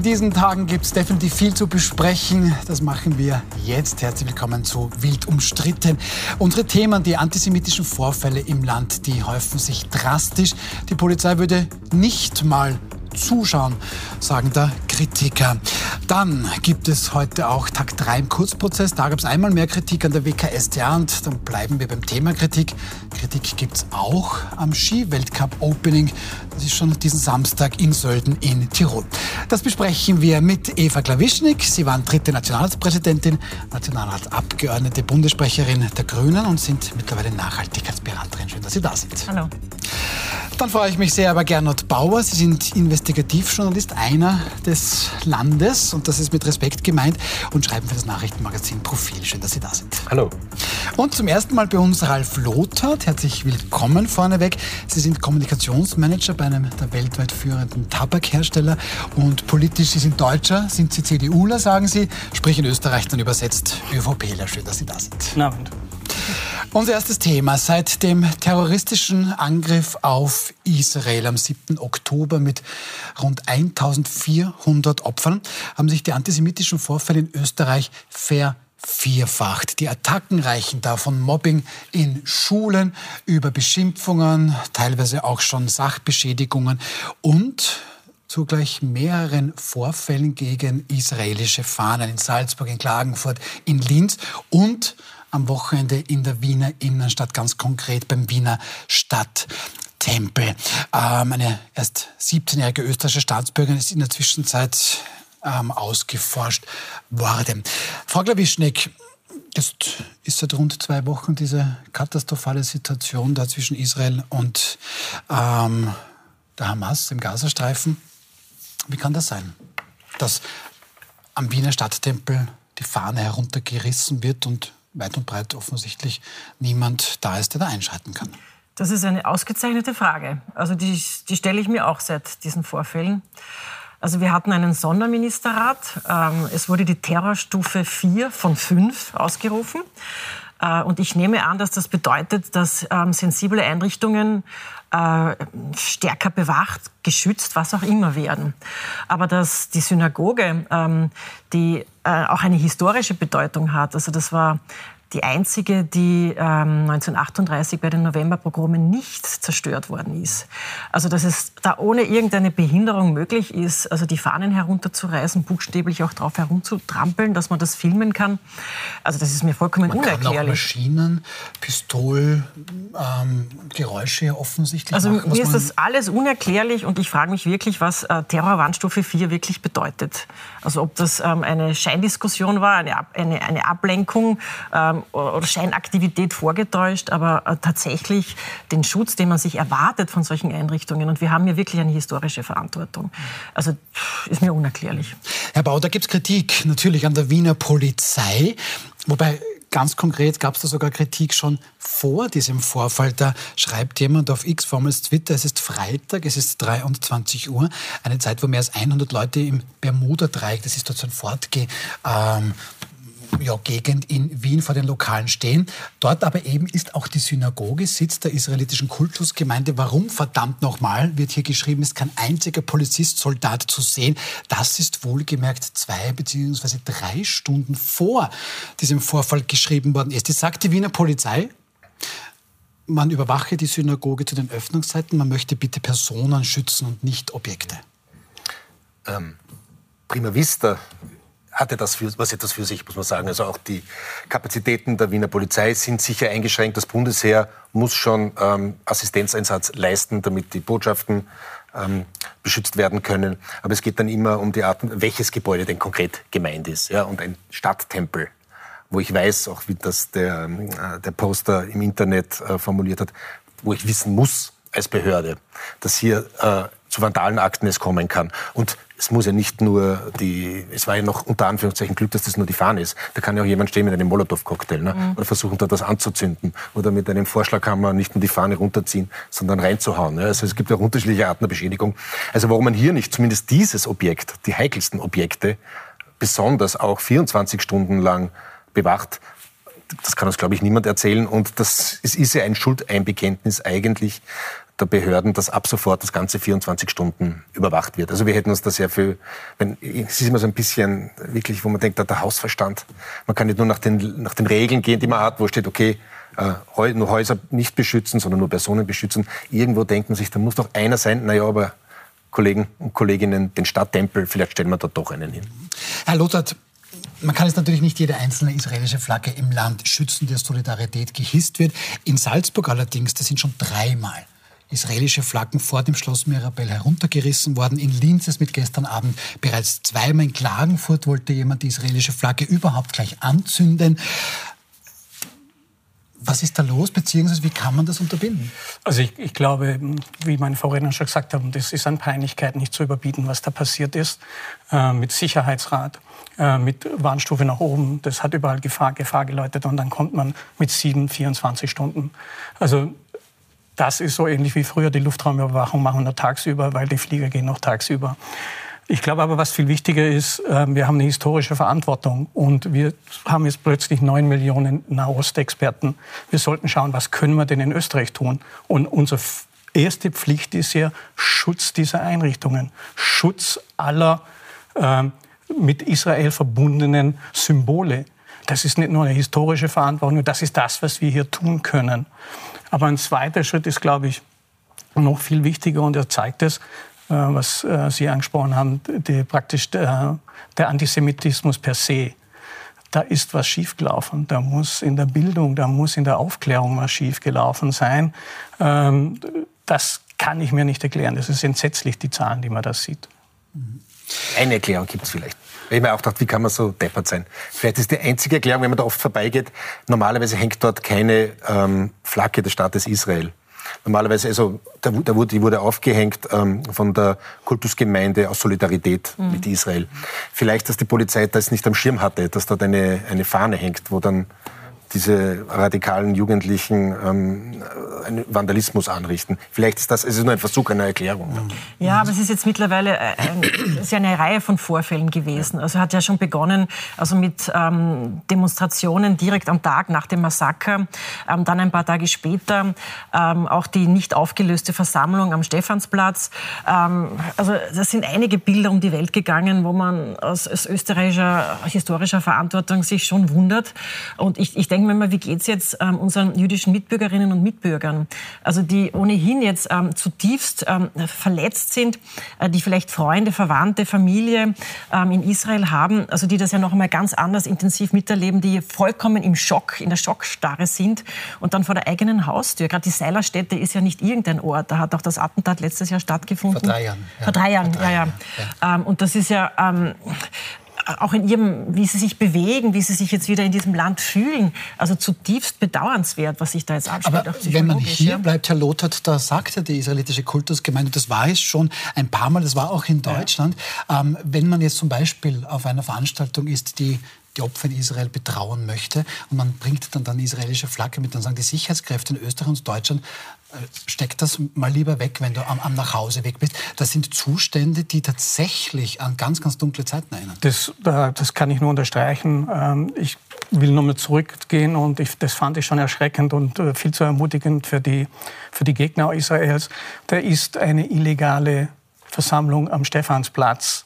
in diesen Tagen gibt es definitiv viel zu besprechen. Das machen wir jetzt. Herzlich willkommen zu Wild umstritten. Unsere Themen, die antisemitischen Vorfälle im Land, die häufen sich drastisch. Die Polizei würde nicht mal zuschauen, sagen da Kritiker. Dann gibt es heute auch Tag 3 im Kurzprozess. Da gab es einmal mehr Kritik an der WKStA und dann bleiben wir beim Thema Kritik. Kritik gibt es auch am Ski-Weltcup-Opening. Das ist schon diesen Samstag in Sölden in Tirol. Das besprechen wir mit Eva Klawischnik. Sie waren dritte Nationalratspräsidentin, Nationalratsabgeordnete, Bundessprecherin der Grünen und sind mittlerweile Nachhaltigkeitsberaterin. Schön, dass Sie da sind. Hallo. Dann freue ich mich sehr über Gernot Bauer. Sie sind Investigativjournalist einer des Landes und das ist mit Respekt gemeint und schreiben für das Nachrichtenmagazin Profil. Schön, dass Sie da sind. Hallo. Und zum ersten Mal bei uns Ralf Lothar. Herzlich willkommen vorneweg. Sie sind Kommunikationsmanager bei einem der weltweit führenden Tabakhersteller und politisch, Sie sind Deutscher, sind Sie CDUler, sagen Sie, sprich in Österreich dann übersetzt ÖVPler. Schön, dass Sie da sind. Guten Abend. Unser erstes Thema. Seit dem terroristischen Angriff auf Israel am 7. Oktober mit rund 1400 Opfern haben sich die antisemitischen Vorfälle in Österreich vervierfacht. Die Attacken reichen da von Mobbing in Schulen über Beschimpfungen, teilweise auch schon Sachbeschädigungen und zugleich mehreren Vorfällen gegen israelische Fahnen in Salzburg, in Klagenfurt, in Linz und am Wochenende in der Wiener Innenstadt, ganz konkret beim Wiener Stadttempel. Ähm, eine erst 17-jährige österreichische Staatsbürgerin ist in der Zwischenzeit ähm, ausgeforscht worden. Frau Klawischnik, Jetzt ist seit rund zwei Wochen diese katastrophale Situation da zwischen Israel und ähm, der Hamas im Gazastreifen. Wie kann das sein, dass am Wiener Stadttempel die Fahne heruntergerissen wird und weit und breit offensichtlich niemand da ist, der da einschreiten kann. Das ist eine ausgezeichnete Frage. Also die, die stelle ich mir auch seit diesen Vorfällen. Also wir hatten einen Sonderministerrat. Ähm, es wurde die Terrorstufe 4 von 5 ausgerufen. Äh, und ich nehme an, dass das bedeutet, dass ähm, sensible Einrichtungen äh, stärker bewacht, geschützt, was auch immer werden. Aber dass die Synagoge, ähm, die auch eine historische Bedeutung hat, also das war die einzige, die ähm, 1938 bei den Novemberpogromen nicht zerstört worden ist. Also dass es da ohne irgendeine Behinderung möglich ist, also die Fahnen herunterzureißen, buchstäblich auch drauf herumzutrampeln, dass man das filmen kann. Also das ist mir vollkommen man unerklärlich. Kann auch Maschinen, Pistol, ähm, Geräusche offensichtlich Also machen, mir ist das alles unerklärlich und ich frage mich wirklich, was äh, Terrorwarnstufe 4 wirklich bedeutet. Also ob das ähm, eine Scheindiskussion war, eine, eine, eine Ablenkung ähm, oder Scheinaktivität vorgetäuscht, aber äh, tatsächlich den Schutz, den man sich erwartet von solchen Einrichtungen. Und wir haben hier wirklich eine historische Verantwortung. Also ist mir unerklärlich. Herr Bau, da gibt es Kritik natürlich an der Wiener Polizei. Wobei Ganz konkret gab es da sogar Kritik schon vor diesem Vorfall. Da schreibt jemand auf X, formels Twitter, es ist Freitag, es ist 23 Uhr, eine Zeit, wo mehr als 100 Leute im Bermuda-Dreieck, das ist dort so ein Fortgeh, ähm, ja, Gegend in Wien vor den Lokalen stehen. Dort aber eben ist auch die Synagoge, Sitz der israelitischen Kultusgemeinde. Warum verdammt nochmal, wird hier geschrieben, ist kein einziger Polizist, Soldat zu sehen. Das ist wohlgemerkt zwei beziehungsweise drei Stunden vor diesem Vorfall geschrieben worden ist. Das sagt die Wiener Polizei. Man überwache die Synagoge zu den Öffnungszeiten. Man möchte bitte Personen schützen und nicht Objekte. Ähm, prima vista hatte das für, was etwas für sich, muss man sagen. Also auch die Kapazitäten der Wiener Polizei sind sicher eingeschränkt. Das Bundesheer muss schon ähm, Assistenzeinsatz leisten, damit die Botschaften ähm, beschützt werden können. Aber es geht dann immer um die Art, welches Gebäude denn konkret gemeint ist. Ja? Und ein Stadttempel, wo ich weiß, auch wie das der, äh, der Poster im Internet äh, formuliert hat, wo ich wissen muss als Behörde, dass hier äh, zu Vandalenakten es kommen kann. Und es muss ja nicht nur die, es war ja noch unter Anführungszeichen Glück, dass das nur die Fahne ist. Da kann ja auch jemand stehen mit einem Molotow-Cocktail ne? Mhm. oder versuchen, da was anzuzünden oder mit einem Vorschlaghammer nicht nur die Fahne runterziehen, sondern reinzuhauen. Ne? Also es gibt ja auch unterschiedliche Arten der Beschädigung. Also warum man hier nicht zumindest dieses Objekt, die heikelsten Objekte, besonders auch 24 Stunden lang bewacht, das kann uns, glaube ich, niemand erzählen. Und das es ist ja ein Schuldeinbekenntnis eigentlich der Behörden, dass ab sofort das ganze 24 Stunden überwacht wird. Also wir hätten uns da sehr viel, wenn, es ist immer so ein bisschen wirklich, wo man denkt, der Hausverstand. Man kann nicht nur nach den, nach den Regeln gehen, die man hat, wo steht, okay, äh, nur Häuser nicht beschützen, sondern nur Personen beschützen. Irgendwo denkt man sich, da muss doch einer sein, naja, aber Kollegen und Kolleginnen, den Stadttempel, vielleicht stellen wir da doch einen hin. Herr Lothar, man kann jetzt natürlich nicht jede einzelne israelische Flagge im Land schützen, der Solidarität gehisst wird. In Salzburg allerdings, da sind schon dreimal israelische Flaggen vor dem Schloss Mirabell heruntergerissen worden. In Linz ist mit gestern Abend bereits zweimal. In Klagenfurt wollte jemand die israelische Flagge überhaupt gleich anzünden. Was ist da los, beziehungsweise wie kann man das unterbinden? Also ich, ich, glaube, wie meine Vorredner schon gesagt haben, das ist an Peinlichkeit nicht zu überbieten, was da passiert ist. Äh, mit Sicherheitsrat, äh, mit Warnstufe nach oben, das hat überall Gefahr, Gefahr geläutet und dann kommt man mit sieben, 24 Stunden. Also das ist so ähnlich wie früher die Luftraumüberwachung machen wir tagsüber, weil die Flieger gehen noch tagsüber. Ich glaube aber, was viel wichtiger ist, ähm, wir haben eine historische Verantwortung und wir haben jetzt plötzlich neun Millionen Nahostexperten. Wir sollten schauen, was können wir denn in Österreich tun? Und unsere erste Pflicht ist ja Schutz dieser Einrichtungen, Schutz aller äh, mit Israel verbundenen Symbole. Das ist nicht nur eine historische Verantwortung, das ist das, was wir hier tun können. Aber ein zweiter Schritt ist, glaube ich, noch viel wichtiger und er zeigt es, äh, was äh, Sie angesprochen haben, die, praktisch der, der Antisemitismus per se. Da ist was schiefgelaufen. Da muss in der Bildung, da muss in der Aufklärung was schiefgelaufen sein. Ähm, das kann ich mir nicht erklären. Das ist entsetzlich, die Zahlen, die man da sieht. Eine Erklärung gibt es vielleicht. Ich mir auch gedacht, wie kann man so deppert sein? Vielleicht ist die einzige Erklärung, wenn man da oft vorbeigeht, normalerweise hängt dort keine ähm, Flagge des Staates Israel. Normalerweise, also da, da wurde, die wurde aufgehängt ähm, von der Kultusgemeinde aus Solidarität mhm. mit Israel. Vielleicht, dass die Polizei das nicht am Schirm hatte, dass dort eine, eine Fahne hängt, wo dann diese radikalen Jugendlichen ähm, Vandalismus anrichten. Vielleicht ist das, es ist nur ein Versuch einer Erklärung. Ja, aber es ist jetzt mittlerweile äh, ein, ist ja eine Reihe von Vorfällen gewesen. Also hat ja schon begonnen, also mit ähm, Demonstrationen direkt am Tag nach dem Massaker, ähm, dann ein paar Tage später ähm, auch die nicht aufgelöste Versammlung am Stephansplatz. Ähm, also das sind einige Bilder um die Welt gegangen, wo man aus, aus österreichischer historischer Verantwortung sich schon wundert. Und ich, ich denke, denken wir mal, wie geht es jetzt ähm, unseren jüdischen Mitbürgerinnen und Mitbürgern? Also die ohnehin jetzt ähm, zutiefst ähm, verletzt sind, äh, die vielleicht Freunde, Verwandte, Familie ähm, in Israel haben, also die das ja noch einmal ganz anders intensiv miterleben, die vollkommen im Schock, in der Schockstarre sind und dann vor der eigenen Haustür. Gerade die Seilerstätte ist ja nicht irgendein Ort. Da hat auch das Attentat letztes Jahr stattgefunden. Vor drei Jahren. Ja. Vor drei Jahren, Vor drei ja, ja. ja. Ähm, und das ist ja ähm, auch in ihrem, wie sie sich bewegen, wie sie sich jetzt wieder in diesem Land fühlen, also zutiefst bedauernswert, was sich da jetzt abspielt. Aber wenn man hier ja. bleibt, Herr Lothar, da sagt ja die israelitische Kultusgemeinde, das war es schon ein paar Mal, das war auch in Deutschland, ja. ähm, wenn man jetzt zum Beispiel auf einer Veranstaltung ist, die die Opfer in Israel betrauen möchte. Und man bringt dann, dann die israelische Flagge mit. Dann sagen die Sicherheitskräfte in Österreich und Deutschland, steck das mal lieber weg, wenn du am, am Nachhauseweg bist. Das sind Zustände, die tatsächlich an ganz, ganz dunkle Zeiten erinnern. Das, das kann ich nur unterstreichen. Ähm, ich will nur mal zurückgehen und ich, das fand ich schon erschreckend und äh, viel zu ermutigend für die, für die Gegner Israels. Da ist eine illegale Versammlung am Stephansplatz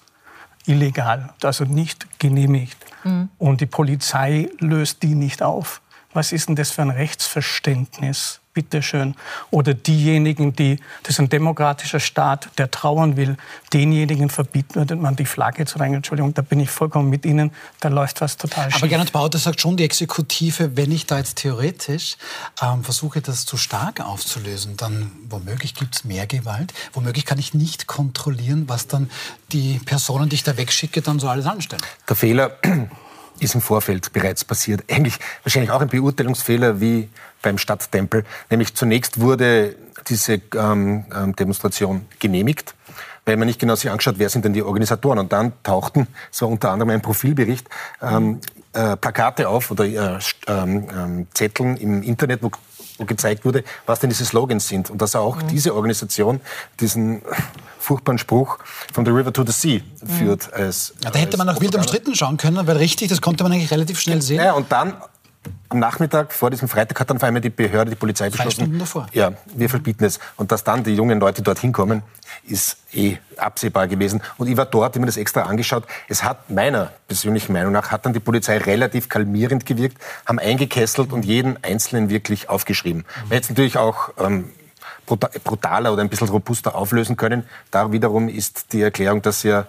illegal, also nicht genehmigt. Mhm. Und die Polizei löst die nicht auf. Was ist denn das für ein Rechtsverständnis? Bitteschön. Oder diejenigen, die, das ist ein demokratischer Staat, der trauern will, denjenigen verbietet man die Flagge zu tragen. Entschuldigung, da bin ich vollkommen mit Ihnen, da läuft was total schief. Aber Gernot Bauter sagt schon, die Exekutive, wenn ich da jetzt theoretisch ähm, versuche, das zu stark aufzulösen, dann womöglich gibt es mehr Gewalt, womöglich kann ich nicht kontrollieren, was dann die Personen, die ich da wegschicke, dann so alles anstellen. Der Fehler ist im Vorfeld bereits passiert. Eigentlich wahrscheinlich auch ein Beurteilungsfehler wie beim Stadttempel. Nämlich zunächst wurde diese ähm, ähm, Demonstration genehmigt, weil man nicht genau sich angeschaut, wer sind denn die Organisatoren. Und dann tauchten, war unter anderem ein Profilbericht, ähm, äh, Plakate auf oder äh, ähm, ähm, Zetteln im Internet, wo wo gezeigt wurde, was denn diese Slogans sind. Und dass auch mhm. diese Organisation diesen furchtbaren Spruch von the river to the sea führt. Als, ja, da hätte man auch wild umstritten schauen können, weil richtig, das konnte man eigentlich relativ schnell sehen. Ja, und dann am Nachmittag vor diesem Freitag hat dann vor allem die Behörde, die Polizei beschlossen. Drei Stunden davor. Ja, wir verbieten es. Und dass dann die jungen Leute dorthin kommen, ist eh absehbar gewesen. Und ich war dort, ich mir das extra angeschaut. Es hat meiner persönlichen Meinung nach, hat dann die Polizei relativ kalmierend gewirkt, haben eingekesselt und jeden Einzelnen wirklich aufgeschrieben. Man hätte es natürlich auch ähm, brutaler oder ein bisschen robuster auflösen können. Da wiederum ist die Erklärung, dass ja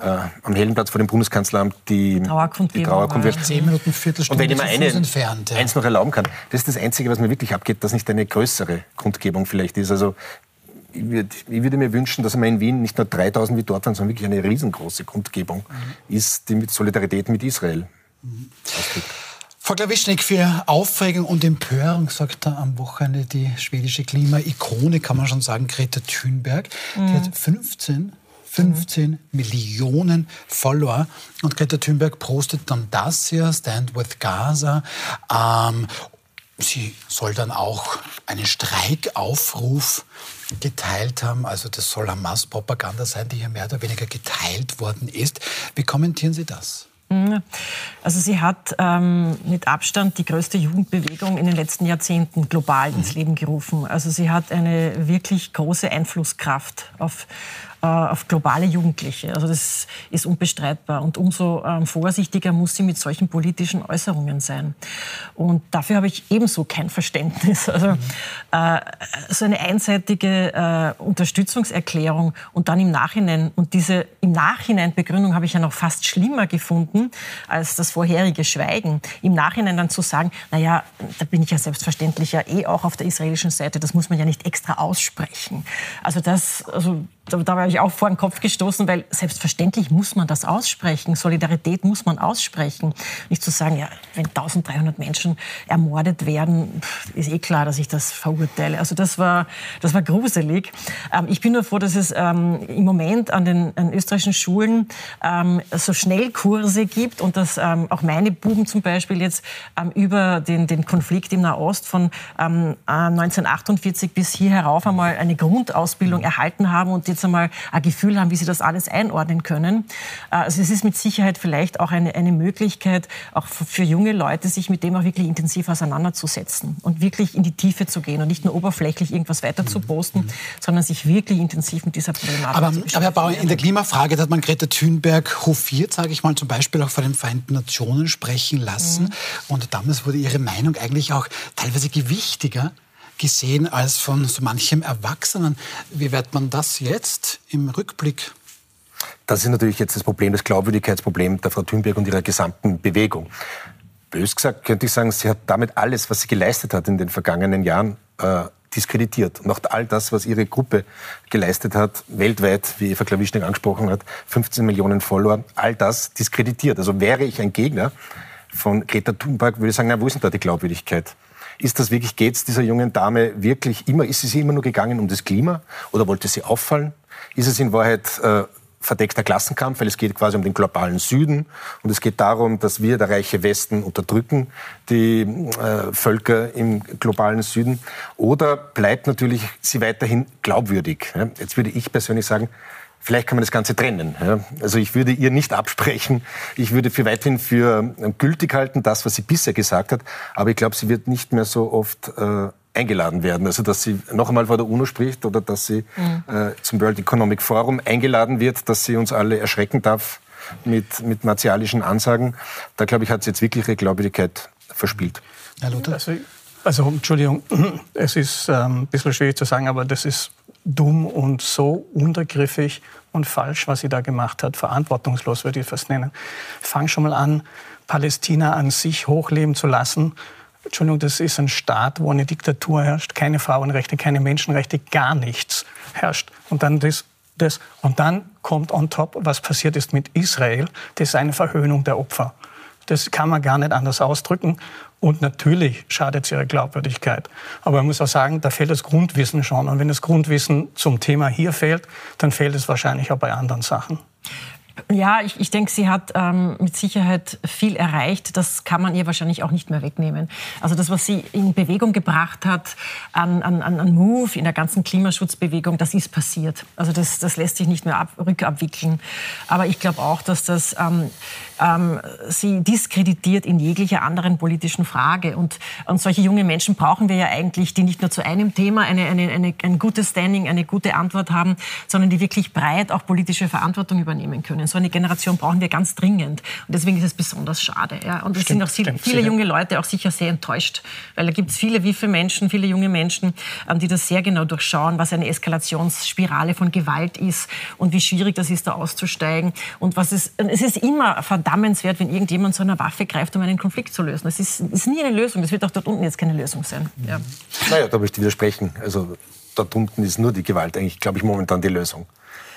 äh, am Heldenplatz vor dem Bundeskanzleramt die, die Trauerkundgebung. Zehn Minuten, Viertelstunde Und wenn ich mir eine, entfernt, ja. eins noch erlauben kann, das ist das Einzige, was mir wirklich abgeht, dass nicht eine größere Kundgebung vielleicht ist. Also ich, würd, ich würde mir wünschen, dass man in Wien nicht nur 3000 wie dort waren, sondern wirklich eine riesengroße Kundgebung mhm. ist, die mit Solidarität mit Israel mhm. ausdrückt. Frau Klawischnik, für Aufregung und Empörung sorgt da am Wochenende die schwedische Klima-Ikone, kann man schon sagen, Greta Thunberg. Mhm. Die hat 15 15 mhm. Millionen Follower. Und Greta Thunberg postet dann das hier, Stand with Gaza. Ähm, sie soll dann auch einen Streikaufruf geteilt haben. Also das soll Hamas-Propaganda sein, die hier mehr oder weniger geteilt worden ist. Wie kommentieren Sie das? Mhm. Also sie hat ähm, mit Abstand die größte Jugendbewegung in den letzten Jahrzehnten global ins mhm. Leben gerufen. Also sie hat eine wirklich große Einflusskraft auf, auf globale Jugendliche. Also das ist unbestreitbar. Und umso ähm, vorsichtiger muss sie mit solchen politischen Äußerungen sein. Und dafür habe ich ebenso kein Verständnis. Also äh, so eine einseitige äh, Unterstützungserklärung und dann im Nachhinein, und diese im Nachhinein Begründung habe ich ja noch fast schlimmer gefunden als das vorherige Schweigen. Im Nachhinein dann zu sagen, naja, da bin ich ja selbstverständlich ja eh auch auf der israelischen Seite, das muss man ja nicht extra aussprechen. Also das, also da, da war auch vor den Kopf gestoßen, weil selbstverständlich muss man das aussprechen. Solidarität muss man aussprechen. Nicht zu sagen, ja, wenn 1300 Menschen ermordet werden, ist eh klar, dass ich das verurteile. Also das war, das war gruselig. Ähm, ich bin nur froh, dass es ähm, im Moment an den an österreichischen Schulen ähm, so Schnellkurse gibt und dass ähm, auch meine Buben zum Beispiel jetzt ähm, über den, den Konflikt im Nahost von 1948 ähm, bis hier herauf einmal eine Grundausbildung erhalten haben und jetzt einmal ein Gefühl haben, wie sie das alles einordnen können. Äh, also es ist mit Sicherheit vielleicht auch eine, eine Möglichkeit, auch für junge Leute, sich mit dem auch wirklich intensiv auseinanderzusetzen und wirklich in die Tiefe zu gehen und nicht nur oberflächlich irgendwas weiter zu posten, mhm. sondern sich wirklich intensiv mit dieser Problematik aber, zu beschäftigen. Aber Herr Bauer, in der Klimafrage hat man Greta Thunberg hofiert, sage ich mal, zum Beispiel auch vor den Vereinten Nationen sprechen lassen. Mhm. Und damals wurde ihre Meinung eigentlich auch teilweise gewichtiger gesehen als von so manchem Erwachsenen. Wie wird man das jetzt im Rückblick? Das ist natürlich jetzt das Problem, das Glaubwürdigkeitsproblem der Frau Thunberg und ihrer gesamten Bewegung. Bös gesagt könnte ich sagen, sie hat damit alles, was sie geleistet hat in den vergangenen Jahren, äh, diskreditiert. Und auch all das, was ihre Gruppe geleistet hat, weltweit, wie Eva Klawischnik angesprochen hat, 15 Millionen Follower, all das diskreditiert. Also wäre ich ein Gegner von Greta Thunberg, würde ich sagen, na, wo ist denn da die Glaubwürdigkeit? Ist das wirklich, geht es dieser jungen Dame wirklich immer, ist sie immer nur gegangen um das Klima oder wollte sie auffallen? Ist es in Wahrheit äh, verdeckter Klassenkampf, weil es geht quasi um den globalen Süden und es geht darum, dass wir, der reiche Westen, unterdrücken die äh, Völker im globalen Süden. Oder bleibt natürlich sie weiterhin glaubwürdig? Ja? Jetzt würde ich persönlich sagen, Vielleicht kann man das Ganze trennen. Ja. Also ich würde ihr nicht absprechen. Ich würde für weiterhin für ähm, gültig halten, das, was sie bisher gesagt hat. Aber ich glaube, sie wird nicht mehr so oft äh, eingeladen werden. Also dass sie noch einmal vor der UNO spricht oder dass sie mhm. äh, zum World Economic Forum eingeladen wird, dass sie uns alle erschrecken darf mit, mit martialischen Ansagen. Da, glaube ich, hat sie jetzt wirklich ihre Glaubwürdigkeit verspielt. Herr Luther? Also, also Entschuldigung, es ist ähm, ein bisschen schwierig zu sagen, aber das ist dumm und so untergriffig und falsch, was sie da gemacht hat. Verantwortungslos würde ich fast nennen. Fang schon mal an, Palästina an sich hochleben zu lassen. Entschuldigung, das ist ein Staat, wo eine Diktatur herrscht, keine Frauenrechte, keine Menschenrechte, gar nichts herrscht. Und dann das, das. Und dann kommt on top, was passiert ist mit Israel. Das ist eine Verhöhnung der Opfer. Das kann man gar nicht anders ausdrücken. Und natürlich schadet es ihrer Glaubwürdigkeit. Aber man muss auch sagen, da fehlt das Grundwissen schon. Und wenn das Grundwissen zum Thema hier fehlt, dann fehlt es wahrscheinlich auch bei anderen Sachen. Ja, ich, ich denke, sie hat ähm, mit Sicherheit viel erreicht. Das kann man ihr wahrscheinlich auch nicht mehr wegnehmen. Also das, was sie in Bewegung gebracht hat an, an, an Move in der ganzen Klimaschutzbewegung, das ist passiert. Also das, das lässt sich nicht mehr ab, rückabwickeln. Aber ich glaube auch, dass das ähm, ähm, sie diskreditiert in jeglicher anderen politischen Frage. Und, und solche junge Menschen brauchen wir ja eigentlich, die nicht nur zu einem Thema eine, eine, eine, ein gutes Standing, eine gute Antwort haben, sondern die wirklich breit auch politische Verantwortung übernehmen können. So eine Generation brauchen wir ganz dringend. Und deswegen ist es besonders schade. Ja. Und es sind auch viele, viele junge Leute auch sicher sehr enttäuscht, weil da gibt es viele wiffe Menschen, viele junge Menschen, ähm, die das sehr genau durchschauen, was eine Eskalationsspirale von Gewalt ist und wie schwierig das ist, da auszusteigen. Und was es, es ist immer verdammenswert, wenn irgendjemand so eine Waffe greift, um einen Konflikt zu lösen. Das ist, ist nie eine Lösung. Das wird auch dort unten jetzt keine Lösung sein. Ja. Naja, da möchte ich widersprechen. Also dort unten ist nur die Gewalt eigentlich, glaube ich, momentan die Lösung.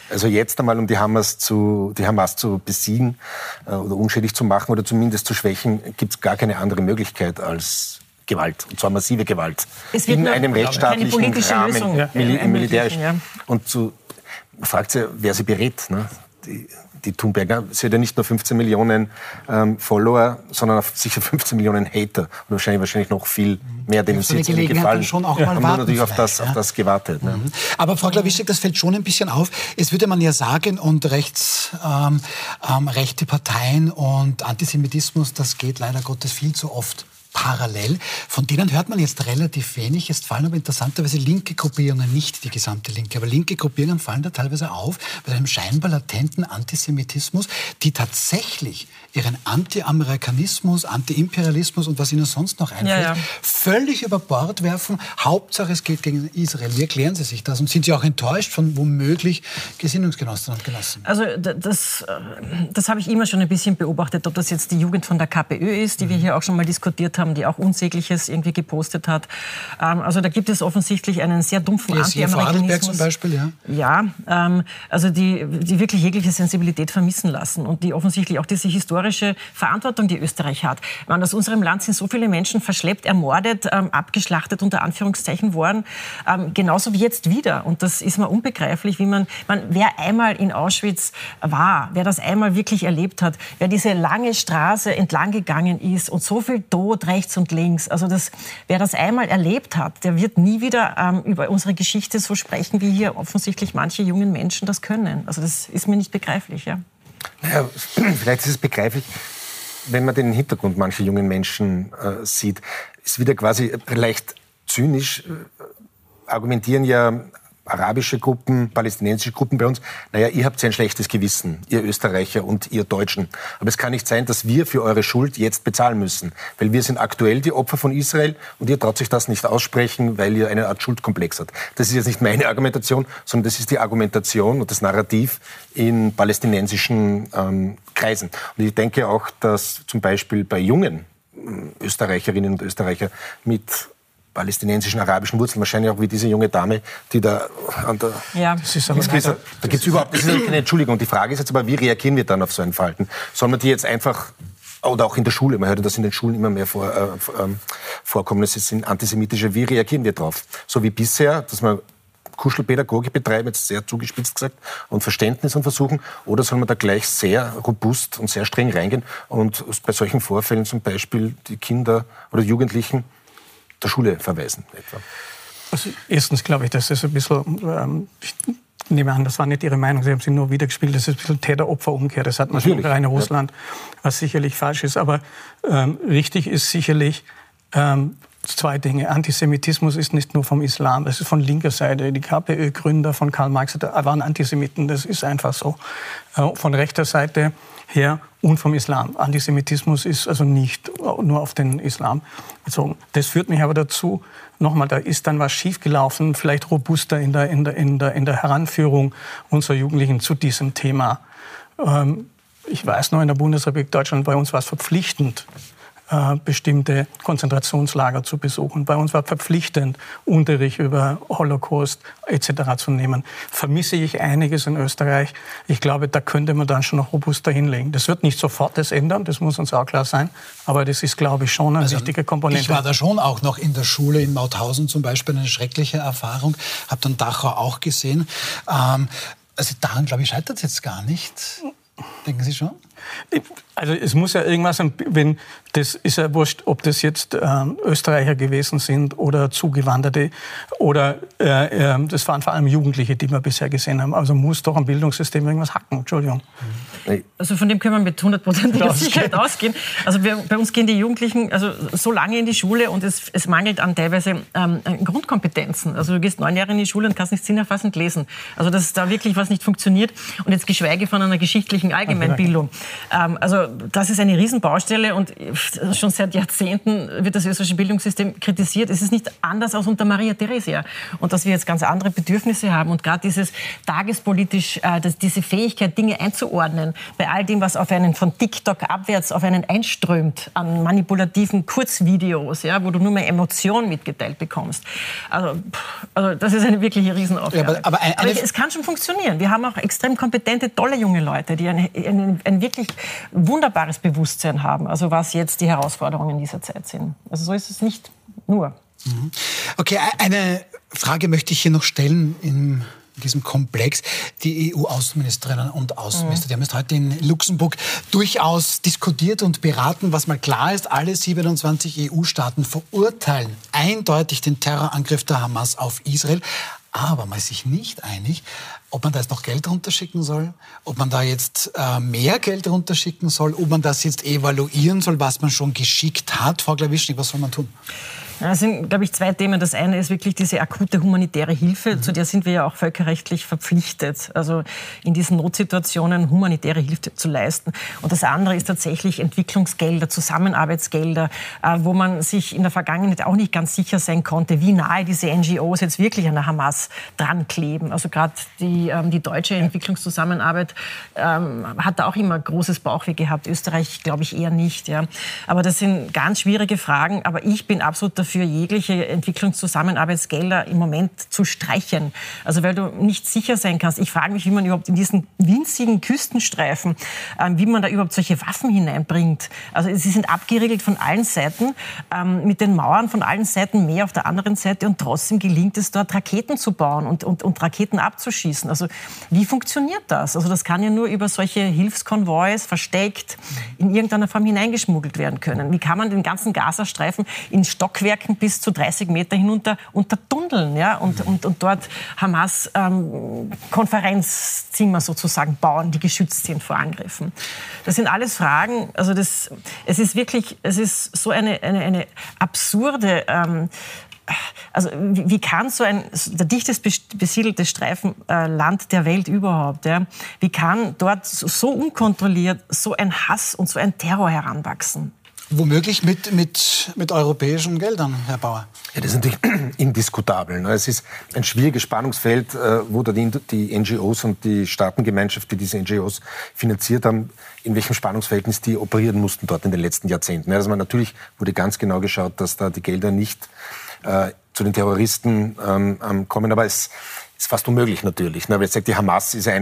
Also jetzt einmal, um die Hamas zu, die Hamas zu besiegen äh, oder unschädlich zu machen oder zumindest zu schwächen, gibt es gar keine andere Möglichkeit als Gewalt, und zwar massive Gewalt. in einem rechtsstaatlichen Rahmen, Lösung, ja. Mil militärisch. Ja. Und zu, man fragt sich, wer sie berät. Ne? Die, die Thunberger, sie hat ja nicht nur 15 Millionen ähm, Follower, sondern sicher 15 Millionen Hater und wahrscheinlich, wahrscheinlich noch viel mehr, denen sie jetzt nicht gefallen. Schon auch ja. mal haben nur natürlich auf das, ja. auf das gewartet. Ne? Mhm. Aber Frau Klawischek, das fällt schon ein bisschen auf. Es würde man ja sagen, und rechts, ähm, ähm, rechte Parteien und Antisemitismus, das geht leider Gottes viel zu oft parallel. Von denen hört man jetzt relativ wenig. Es fallen aber interessanterweise linke Gruppierungen, nicht die gesamte Linke, aber linke Gruppierungen fallen da teilweise auf bei einem scheinbar latenten Antisemitismus, die tatsächlich ihren Anti-Amerikanismus, Anti-Imperialismus und was ihnen sonst noch einfällt, ja, ja. völlig über Bord werfen. Hauptsache es geht gegen Israel. Wie erklären Sie sich das? Und sind Sie auch enttäuscht von womöglich Gesinnungsgenossinnen und Genossen? Also das, äh, das habe ich immer schon ein bisschen beobachtet, ob das jetzt die Jugend von der KPÖ ist, die wir hier auch schon mal diskutiert haben haben, die auch Unsägliches irgendwie gepostet hat. Ähm, also da gibt es offensichtlich einen sehr dumpfen Anti-Amerikanismus. zum Beispiel, ja? Ja, ähm, also die, die wirklich jegliche Sensibilität vermissen lassen und die offensichtlich auch diese historische Verantwortung, die Österreich hat. Man, aus unserem Land sind so viele Menschen verschleppt, ermordet, ähm, abgeschlachtet, unter Anführungszeichen worden, ähm, genauso wie jetzt wieder. Und das ist mir unbegreiflich, wie man, man, wer einmal in Auschwitz war, wer das einmal wirklich erlebt hat, wer diese lange Straße entlang gegangen ist und so viel Tod, rechts und links. Also das, wer das einmal erlebt hat, der wird nie wieder ähm, über unsere Geschichte so sprechen, wie hier offensichtlich manche jungen Menschen das können. Also das ist mir nicht begreiflich. Ja. Naja, vielleicht ist es begreiflich, wenn man den Hintergrund mancher jungen Menschen äh, sieht. Ist wieder quasi leicht zynisch. Äh, argumentieren ja arabische Gruppen, palästinensische Gruppen bei uns, naja, ihr habt ein schlechtes Gewissen, ihr Österreicher und ihr Deutschen. Aber es kann nicht sein, dass wir für eure Schuld jetzt bezahlen müssen. Weil wir sind aktuell die Opfer von Israel und ihr traut sich das nicht aussprechen, weil ihr eine Art Schuldkomplex habt. Das ist jetzt nicht meine Argumentation, sondern das ist die Argumentation und das Narrativ in palästinensischen ähm, Kreisen. Und ich denke auch, dass zum Beispiel bei jungen ähm, Österreicherinnen und Österreicher mit palästinensischen, arabischen Wurzeln, wahrscheinlich auch wie diese junge Dame, die da an der... Ja, das ist aber da, da gibt es überhaupt, das ist keine Entschuldigung. Die Frage ist jetzt aber, wie reagieren wir dann auf so ein Verhalten? Sollen wir die jetzt einfach oder auch in der Schule, man hört das in den Schulen immer mehr vor, äh, ähm, vorkommen, es sind antisemitische, wie reagieren wir darauf? So wie bisher, dass man Kuschelpädagogik betreiben, jetzt sehr zugespitzt gesagt, und Verständnis und versuchen, oder soll man da gleich sehr robust und sehr streng reingehen und bei solchen Vorfällen zum Beispiel die Kinder oder Jugendlichen der Schule verweisen etwa? Also erstens glaube ich, dass das ein bisschen, ähm, ich nehme an, das war nicht Ihre Meinung, Sie haben sie nur wiedergespielt, das ist ein bisschen Täter-Opfer-Umkehr, das hat man Natürlich. schon in Russland, ja. was sicherlich falsch ist, aber ähm, richtig ist sicherlich, ähm, zwei Dinge. Antisemitismus ist nicht nur vom Islam, es ist von linker Seite. Die KPÖ-Gründer von Karl Marx waren Antisemiten, das ist einfach so. Äh, von rechter Seite her und vom Islam. Antisemitismus ist also nicht nur auf den Islam bezogen. Das führt mich aber dazu, nochmal, da ist dann was schiefgelaufen, vielleicht robuster in der, in der, in der, in der Heranführung unserer Jugendlichen zu diesem Thema. Ähm, ich weiß noch, in der Bundesrepublik Deutschland bei uns war es verpflichtend, äh, bestimmte Konzentrationslager zu besuchen. Bei uns war verpflichtend, Unterricht über Holocaust etc. zu nehmen. Vermisse ich einiges in Österreich. Ich glaube, da könnte man dann schon noch robuster hinlegen. Das wird nicht sofort das ändern, das muss uns auch klar sein. Aber das ist, glaube ich, schon eine also, wichtige Komponente. Ich war da schon auch noch in der Schule in Mauthausen zum Beispiel eine schreckliche Erfahrung. Habe dann Dachau auch gesehen. Ähm, also daran, glaube ich, scheitert es jetzt gar nicht Denken Sie schon? Also es muss ja irgendwas, wenn das ist ja wurscht, ob das jetzt ähm, Österreicher gewesen sind oder Zugewanderte oder äh, äh, das waren vor allem Jugendliche, die wir bisher gesehen haben. Also muss doch am Bildungssystem irgendwas hacken. Entschuldigung. Also von dem können wir mit hundertprozentiger Sicherheit ausgehen. Also wir, bei uns gehen die Jugendlichen also so lange in die Schule und es, es mangelt an teilweise ähm, Grundkompetenzen. Also du gehst neun Jahre in die Schule und kannst nicht sinnerfassend lesen. Also dass da wirklich was nicht funktioniert und jetzt geschweige von einer geschichtlichen Allgemeinbildung. Ähm, also das ist eine Riesenbaustelle und schon seit Jahrzehnten wird das österreichische Bildungssystem kritisiert. Es ist nicht anders als unter Maria Theresia. Und dass wir jetzt ganz andere Bedürfnisse haben und gerade dieses tagespolitisch, äh, das, diese Fähigkeit, Dinge einzuordnen, bei all dem, was auf einen von TikTok abwärts auf einen einströmt, an manipulativen Kurzvideos, ja, wo du nur mehr Emotionen mitgeteilt bekommst. Also, also das ist eine wirkliche Riesenaufgabe. Ja, aber, aber, eine, aber, es kann schon funktionieren. Wir haben auch extrem kompetente, tolle junge Leute, die ein, ein, ein wirklich wunderbares Bewusstsein haben, also was jetzt die Herausforderungen dieser Zeit sind. Also so ist es nicht nur. Mhm. Okay, eine Frage möchte ich hier noch stellen im diesem Komplex. Die EU-Außenministerinnen und Außenminister, mhm. die haben jetzt heute in Luxemburg durchaus diskutiert und beraten. Was mal klar ist, alle 27 EU-Staaten verurteilen eindeutig den Terrorangriff der Hamas auf Israel. Aber man ist sich nicht einig, ob man da jetzt noch Geld runterschicken soll, ob man da jetzt äh, mehr Geld runterschicken soll, ob man das jetzt evaluieren soll, was man schon geschickt hat. Frau Glawischnik, was soll man tun? Das sind, glaube ich, zwei Themen. Das eine ist wirklich diese akute humanitäre Hilfe, mhm. zu der sind wir ja auch völkerrechtlich verpflichtet, also in diesen Notsituationen humanitäre Hilfe zu leisten. Und das andere ist tatsächlich Entwicklungsgelder, Zusammenarbeitsgelder, äh, wo man sich in der Vergangenheit auch nicht ganz sicher sein konnte, wie nahe diese NGOs jetzt wirklich an der Hamas dran kleben. Also gerade die, ähm, die deutsche Entwicklungszusammenarbeit ähm, hat da auch immer großes Bauchweh gehabt. Österreich, glaube ich, eher nicht. Ja. Aber das sind ganz schwierige Fragen. Aber ich bin absolut dafür, jegliche Entwicklungszusammenarbeitsgelder im Moment zu streichen. Also weil du nicht sicher sein kannst. Ich frage mich, wie man überhaupt in diesen winzigen Küstenstreifen, ähm, wie man da überhaupt solche Waffen hineinbringt. Also sie sind abgeriegelt von allen Seiten, ähm, mit den Mauern von allen Seiten, mehr auf der anderen Seite und trotzdem gelingt es dort Raketen zu bauen und, und, und Raketen abzuschießen. Also wie funktioniert das? Also das kann ja nur über solche Hilfskonvois versteckt in irgendeiner Form hineingeschmuggelt werden können. Wie kann man den ganzen Gazastreifen in Stockwerken Stockwerken bis zu 30 Meter hinunter untertunneln ja, und, und, und dort Hamas ähm, sozusagen bauen, die geschützt sind vor Angriffen. Das sind alles Fragen, also das, es ist wirklich, es ist so eine, eine, eine absurde ähm, also wie kann so ein der dichtest besiedelte Streifenland äh, der Welt überhaupt, ja, wie kann dort so unkontrolliert so ein Hass und so ein Terror heranwachsen? Womöglich mit, mit, mit europäischen Geldern, Herr Bauer. Ja, das ist natürlich indiskutabel. Ne? Es ist ein schwieriges Spannungsfeld, äh, wo da die, die NGOs und die Staatengemeinschaft, die diese NGOs finanziert haben, in welchem Spannungsverhältnis die operieren mussten dort in den letzten Jahrzehnten. Also man natürlich wurde ganz genau geschaut, dass da die Gelder nicht äh, zu den Terroristen ähm, kommen, aber es ist fast unmöglich natürlich. Ne? Weil jetzt sagt, die Hamas ist ja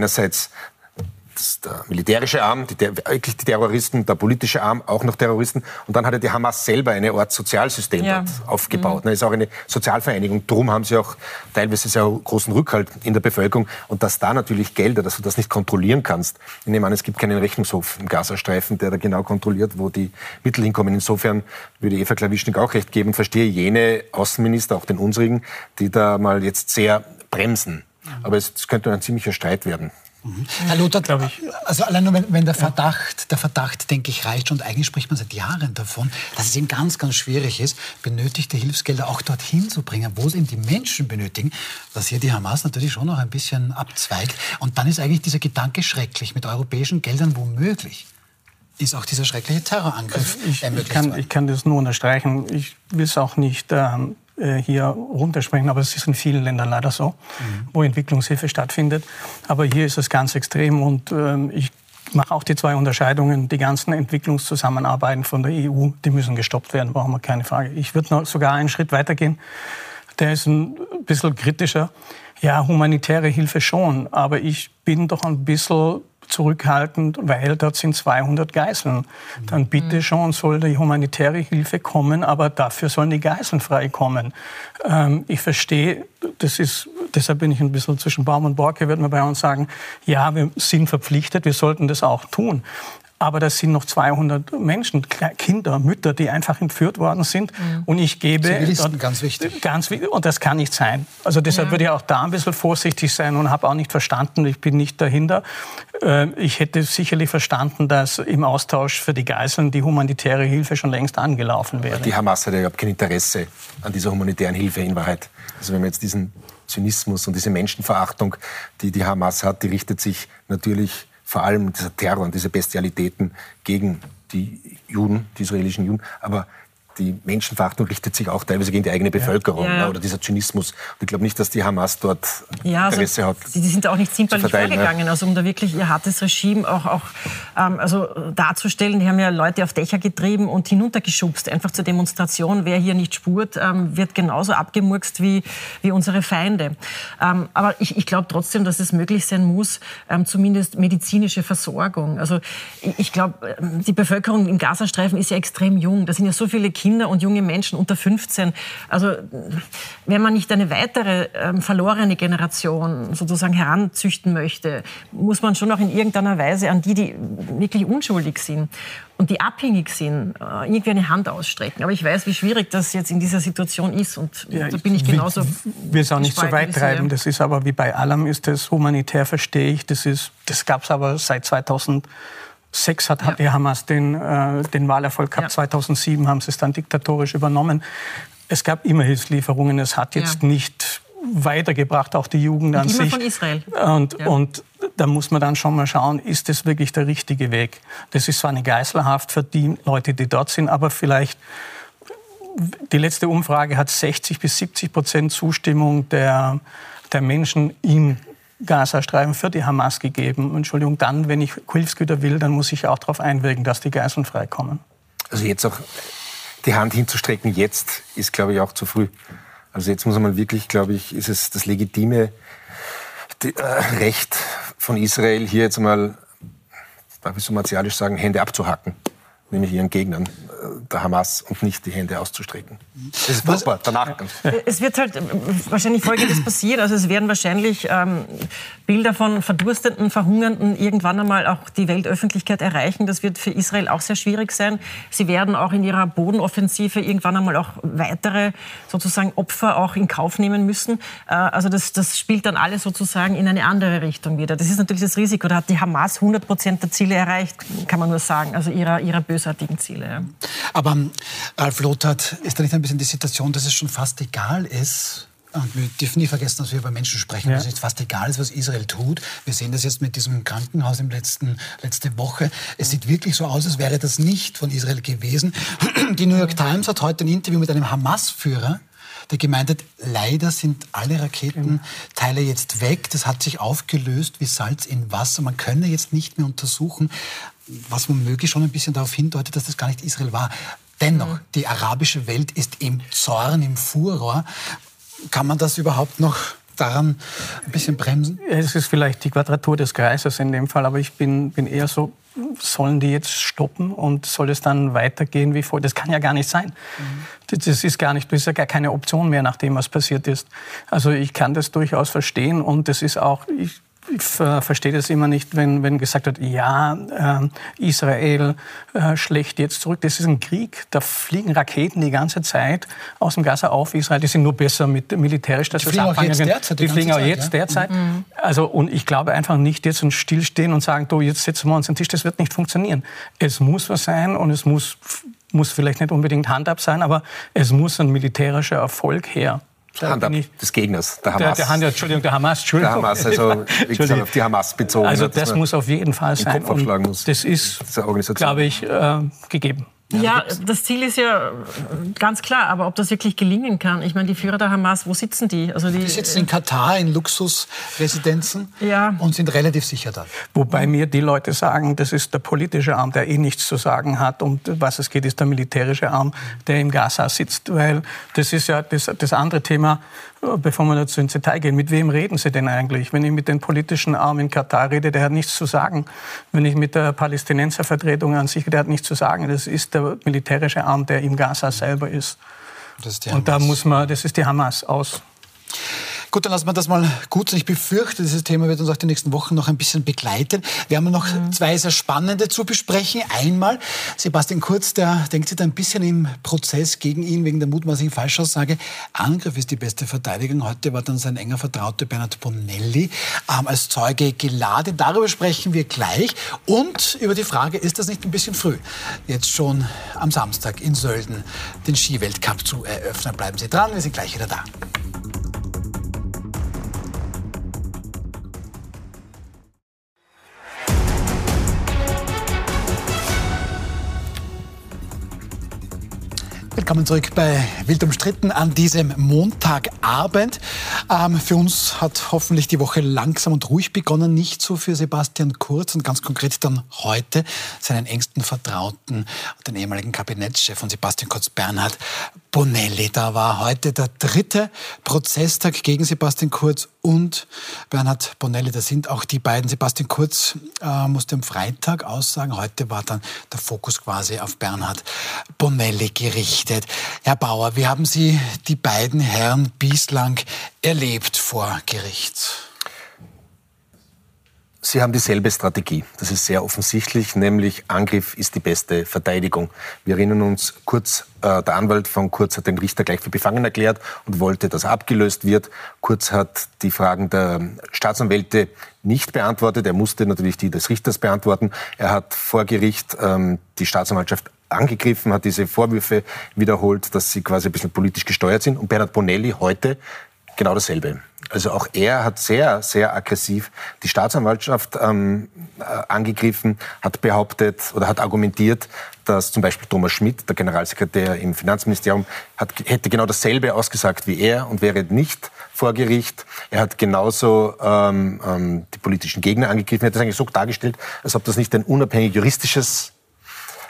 einerseits der militärische Arm, die, wirklich die Terroristen, der politische Arm, auch noch Terroristen. Und dann hat ja die Hamas selber eine Art Sozialsystem ja. dort aufgebaut. Mhm. ist auch eine Sozialvereinigung. Darum haben sie auch teilweise sehr großen Rückhalt in der Bevölkerung. Und dass da natürlich Gelder, dass du das nicht kontrollieren kannst. Ich nehme an, es gibt keinen Rechnungshof im Gazastreifen, der da genau kontrolliert, wo die Mittel hinkommen. Insofern würde Eva Klawischnik auch recht geben. Verstehe jene Außenminister, auch den unsrigen, die da mal jetzt sehr bremsen. Mhm. Aber es könnte ein ziemlicher Streit werden. Mhm. Herr Lothar, glaube ich. Also allein nur, wenn, wenn der Verdacht, der Verdacht, denke ich, reicht und eigentlich spricht man seit Jahren davon, dass es eben ganz, ganz schwierig ist, benötigte Hilfsgelder auch dorthin zu bringen, wo es eben die Menschen benötigen, dass hier die Hamas natürlich schon noch ein bisschen abzweigt. Und dann ist eigentlich dieser Gedanke schrecklich, mit europäischen Geldern womöglich ist auch dieser schreckliche Terrorangriff also ich, ich, kann, ich kann das nur unterstreichen. Ich will es auch nicht ähm, äh, hier runtersprechen, aber es ist in vielen Ländern leider so, mhm. wo Entwicklungshilfe stattfindet. Aber hier ist es ganz extrem und ähm, ich mache auch die zwei Unterscheidungen. Die ganzen Entwicklungszusammenarbeiten von der EU, die müssen gestoppt werden, brauchen wir keine Frage. Ich würde noch sogar einen Schritt weitergehen. Der ist ein bisschen kritischer. Ja, humanitäre Hilfe schon, aber ich bin doch ein bisschen zurückhaltend, weil dort sind 200 Geiseln. Dann bitte schon soll die humanitäre Hilfe kommen, aber dafür sollen die Geiseln freikommen. Ähm, ich verstehe, das ist deshalb bin ich ein bisschen zwischen Baum und Borke, würde man bei uns sagen, ja, wir sind verpflichtet, wir sollten das auch tun aber das sind noch 200 Menschen, Kinder, Mütter, die einfach entführt worden sind. Mhm. Und ich gebe... Zivilisten, ganz wichtig. Ganz, und das kann nicht sein. Also deshalb ja. würde ich auch da ein bisschen vorsichtig sein und habe auch nicht verstanden, ich bin nicht dahinter. Äh, ich hätte sicherlich verstanden, dass im Austausch für die Geiseln die humanitäre Hilfe schon längst angelaufen wäre. Die Hamas hat ja überhaupt kein Interesse an dieser humanitären Hilfe in Wahrheit. Also wenn man jetzt diesen Zynismus und diese Menschenverachtung, die die Hamas hat, die richtet sich natürlich vor allem dieser Terror und diese Bestialitäten gegen die Juden, die israelischen Juden, aber die Menschenverachtung richtet sich auch teilweise gegen die eigene Bevölkerung ja. Ja. oder dieser Zynismus. Und ich glaube nicht, dass die Hamas dort ja, also Interesse hat. Die sind auch nicht zimperlich vorgegangen, also um da wirklich ihr hartes Regime auch, auch ähm, also darzustellen. Die haben ja Leute auf Dächer getrieben und hinuntergeschubst, einfach zur Demonstration. Wer hier nicht spurt, ähm, wird genauso abgemurkst wie, wie unsere Feinde. Ähm, aber ich, ich glaube trotzdem, dass es möglich sein muss, ähm, zumindest medizinische Versorgung. Also ich, ich glaube, ähm, die Bevölkerung im Gazastreifen ist ja extrem jung. Da sind ja so viele Kinder Kinder und junge Menschen unter 15. Also wenn man nicht eine weitere ähm, verlorene Generation sozusagen heranzüchten möchte, muss man schon auch in irgendeiner Weise an die, die wirklich unschuldig sind und die abhängig sind, äh, irgendwie eine Hand ausstrecken. Aber ich weiß, wie schwierig das jetzt in dieser Situation ist und ja, da bin ich genauso. Will es auch nicht so weit treiben. Das ist aber wie bei allem ist das humanitär verstehe ich. Das ist das gab es aber seit 2000 2006 hat, hat die Hamas den, äh, den Wahlerfolg gehabt. Ja. 2007 haben sie es dann diktatorisch übernommen. Es gab immer Hilfslieferungen. Es hat jetzt nicht weitergebracht, auch die Jugend an sich. von Israel. Und, ja. und da muss man dann schon mal schauen, ist das wirklich der richtige Weg? Das ist zwar eine Geiselhaft für die Leute, die dort sind, aber vielleicht die letzte Umfrage hat 60 bis 70 Prozent Zustimmung der, der Menschen im Gazastreifen für die Hamas gegeben. Entschuldigung, dann, wenn ich Hilfsgüter will, dann muss ich auch darauf einwirken, dass die Geiseln freikommen. Also jetzt auch die Hand hinzustrecken, jetzt ist, glaube ich, auch zu früh. Also jetzt muss man wirklich, glaube ich, ist es das legitime äh, Recht von Israel, hier jetzt mal, darf ich so martialisch sagen, Hände abzuhacken nämlich ihren Gegnern äh, der Hamas und nicht die Hände auszustrecken. Das ist furchtbar, danach. Es wird halt äh, wahrscheinlich Folgendes passieren. Also es werden wahrscheinlich ähm, Bilder von Verdurstenden, Verhungernden irgendwann einmal auch die Weltöffentlichkeit erreichen. Das wird für Israel auch sehr schwierig sein. Sie werden auch in ihrer Bodenoffensive irgendwann einmal auch weitere sozusagen Opfer auch in Kauf nehmen müssen. Äh, also das, das spielt dann alles sozusagen in eine andere Richtung wieder. Das ist natürlich das Risiko. Da hat die Hamas 100 Prozent der Ziele erreicht, kann man nur sagen. Also ihrer, ihrer bösartigen Ziele. Aber ähm, Ralf Lothar, ist da nicht ein bisschen die Situation, dass es schon fast egal ist, und wir dürfen nie vergessen, dass wir über Menschen sprechen, ja. dass es fast egal ist, was Israel tut. Wir sehen das jetzt mit diesem Krankenhaus im letzten, letzte Woche. Es sieht wirklich so aus, als wäre das nicht von Israel gewesen. Die New York Times hat heute ein Interview mit einem Hamas-Führer, der gemeint hat, leider sind alle Raketenteile jetzt weg. Das hat sich aufgelöst wie Salz in Wasser. Man könne jetzt nicht mehr untersuchen, was womöglich schon ein bisschen darauf hindeutet, dass das gar nicht Israel war. Dennoch, mhm. die arabische Welt ist im Zorn, im Furor. Kann man das überhaupt noch daran ein bisschen bremsen? Es ist vielleicht die Quadratur des Kreises in dem Fall, aber ich bin, bin eher so, sollen die jetzt stoppen und soll es dann weitergehen wie vorher? Das kann ja gar nicht sein. Mhm. Das ist gar nicht, das ist ja gar keine Option mehr, nach dem, was passiert ist. Also ich kann das durchaus verstehen und das ist auch, ich verstehe das immer nicht, wenn, wenn gesagt wird, ja, äh, Israel äh, schlägt jetzt zurück. Das ist ein Krieg. Da fliegen Raketen die ganze Zeit aus dem Gaza auf Israel. Die sind nur besser mit militärisch, dass die fliegen auch jetzt derzeit. Die, die fliegen auch Zeit, jetzt ja? derzeit. Mhm. Also, und ich glaube einfach nicht jetzt ein Stillstehen und sagen, du, jetzt setzen wir uns an den Tisch. Das wird nicht funktionieren. Es muss was sein und es muss, muss vielleicht nicht unbedingt Handab sein, aber es muss ein militärischer Erfolg her. Hand ab des Gegners, der Hamas. Der, der Hand, Entschuldigung, der Hamas, Entschuldigung. Der Hamas, also wie gesagt, auf die Hamas bezogen. Also das muss auf jeden Fall sein. Kopf aufschlagen muss. Das ist, glaube ich, äh, gegeben. Ja, das Ziel ist ja ganz klar, aber ob das wirklich gelingen kann, ich meine, die Führer der Hamas, wo sitzen die? Also die, die sitzen in Katar in Luxusresidenzen ja. und sind relativ sicher da. Wobei mir die Leute sagen, das ist der politische Arm, der eh nichts zu sagen hat. Und was es geht, ist der militärische Arm, der im Gaza sitzt. Weil das ist ja das, das andere Thema, bevor wir dazu ins Detail gehen, mit wem reden Sie denn eigentlich? Wenn ich mit den politischen Armen in Katar rede, der hat nichts zu sagen. Wenn ich mit der Palästinenservertretung an sich, der hat nichts zu sagen. Das ist der militärische Arm, der im Gaza selber ist. ist Und da muss man, das ist die Hamas aus. Gut, dann lassen wir das mal gut sein. Ich befürchte, dieses Thema wird uns auch die nächsten Wochen noch ein bisschen begleiten. Wir haben noch mhm. zwei sehr spannende zu besprechen. Einmal Sebastian Kurz, der denkt sich da ein bisschen im Prozess gegen ihn wegen der mutmaßlichen Falschaussage. Angriff ist die beste Verteidigung. Heute war dann sein enger Vertrauter Bernhard Bonelli ähm, als Zeuge geladen. Darüber sprechen wir gleich. Und über die Frage, ist das nicht ein bisschen früh, jetzt schon am Samstag in Sölden den Skiweltcup zu eröffnen? Bleiben Sie dran, wir sind gleich wieder da. Willkommen zurück bei Wild umstritten an diesem Montagabend. Ähm, für uns hat hoffentlich die Woche langsam und ruhig begonnen, nicht so für Sebastian Kurz und ganz konkret dann heute seinen engsten Vertrauten, den ehemaligen Kabinettschef von Sebastian Kurz, Bernhard Bonelli. Da war heute der dritte Prozesstag gegen Sebastian Kurz und Bernhard Bonelli. Das sind auch die beiden. Sebastian Kurz äh, musste am Freitag aussagen. Heute war dann der Fokus quasi auf Bernhard Bonelli gerichtet. Herr Bauer, wie haben Sie die beiden Herren bislang erlebt vor Gericht? Sie haben dieselbe Strategie. Das ist sehr offensichtlich, nämlich Angriff ist die beste Verteidigung. Wir erinnern uns, Kurz, äh, der Anwalt von Kurz hat den Richter gleich für befangen erklärt und wollte, dass abgelöst wird. Kurz hat die Fragen der Staatsanwälte nicht beantwortet. Er musste natürlich die des Richters beantworten. Er hat vor Gericht ähm, die Staatsanwaltschaft angegriffen, hat diese Vorwürfe wiederholt, dass sie quasi ein bisschen politisch gesteuert sind. Und Bernhard Bonelli heute genau dasselbe. Also auch er hat sehr, sehr aggressiv die Staatsanwaltschaft ähm, äh, angegriffen, hat behauptet oder hat argumentiert, dass zum Beispiel Thomas Schmidt, der Generalsekretär im Finanzministerium, hat, hätte genau dasselbe ausgesagt wie er und wäre nicht vor Gericht. Er hat genauso ähm, ähm, die politischen Gegner angegriffen. Er hat das eigentlich so dargestellt, als ob das nicht ein unabhängig juristisches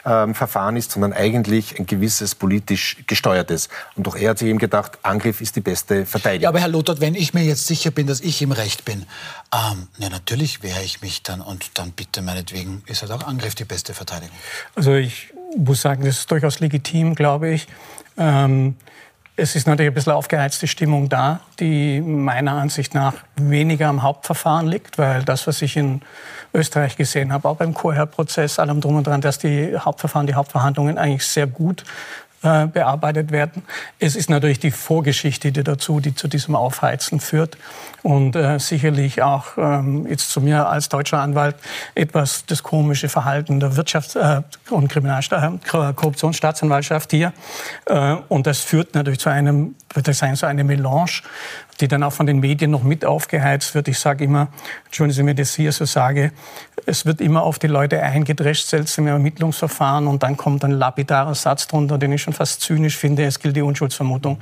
ähm, Verfahren ist, sondern eigentlich ein gewisses politisch gesteuertes. Und auch er hat sich eben gedacht, Angriff ist die beste Verteidigung. Ja, aber Herr Lothar, wenn ich mir jetzt sicher bin, dass ich im Recht bin, ähm, ja, natürlich wehre ich mich dann und dann bitte meinetwegen ist halt auch Angriff die beste Verteidigung. Also ich muss sagen, das ist durchaus legitim, glaube ich. Ähm, es ist natürlich ein bisschen aufgeheizte Stimmung da, die meiner Ansicht nach weniger am Hauptverfahren liegt, weil das, was ich in Österreich gesehen habe, auch beim Chorherr-Prozess, allem drum und dran, dass die Hauptverfahren, die Hauptverhandlungen eigentlich sehr gut äh, bearbeitet werden. Es ist natürlich die Vorgeschichte, die dazu, die zu diesem Aufheizen führt und äh, sicherlich auch ähm, jetzt zu mir als deutscher Anwalt etwas das komische Verhalten der Wirtschafts- äh, und Kriminalsta äh, Korruptionsstaatsanwaltschaft hier. Äh, und das führt natürlich zu einem, würde ich sagen, so eine Melange die dann auch von den Medien noch mit aufgeheizt wird. Ich sage immer, entschuldigen Sie mir, ich hier so sage, es wird immer auf die Leute eingedrescht, seltsame Ermittlungsverfahren und dann kommt ein lapidarer Satz drunter, den ich schon fast zynisch finde, es gilt die Unschuldsvermutung.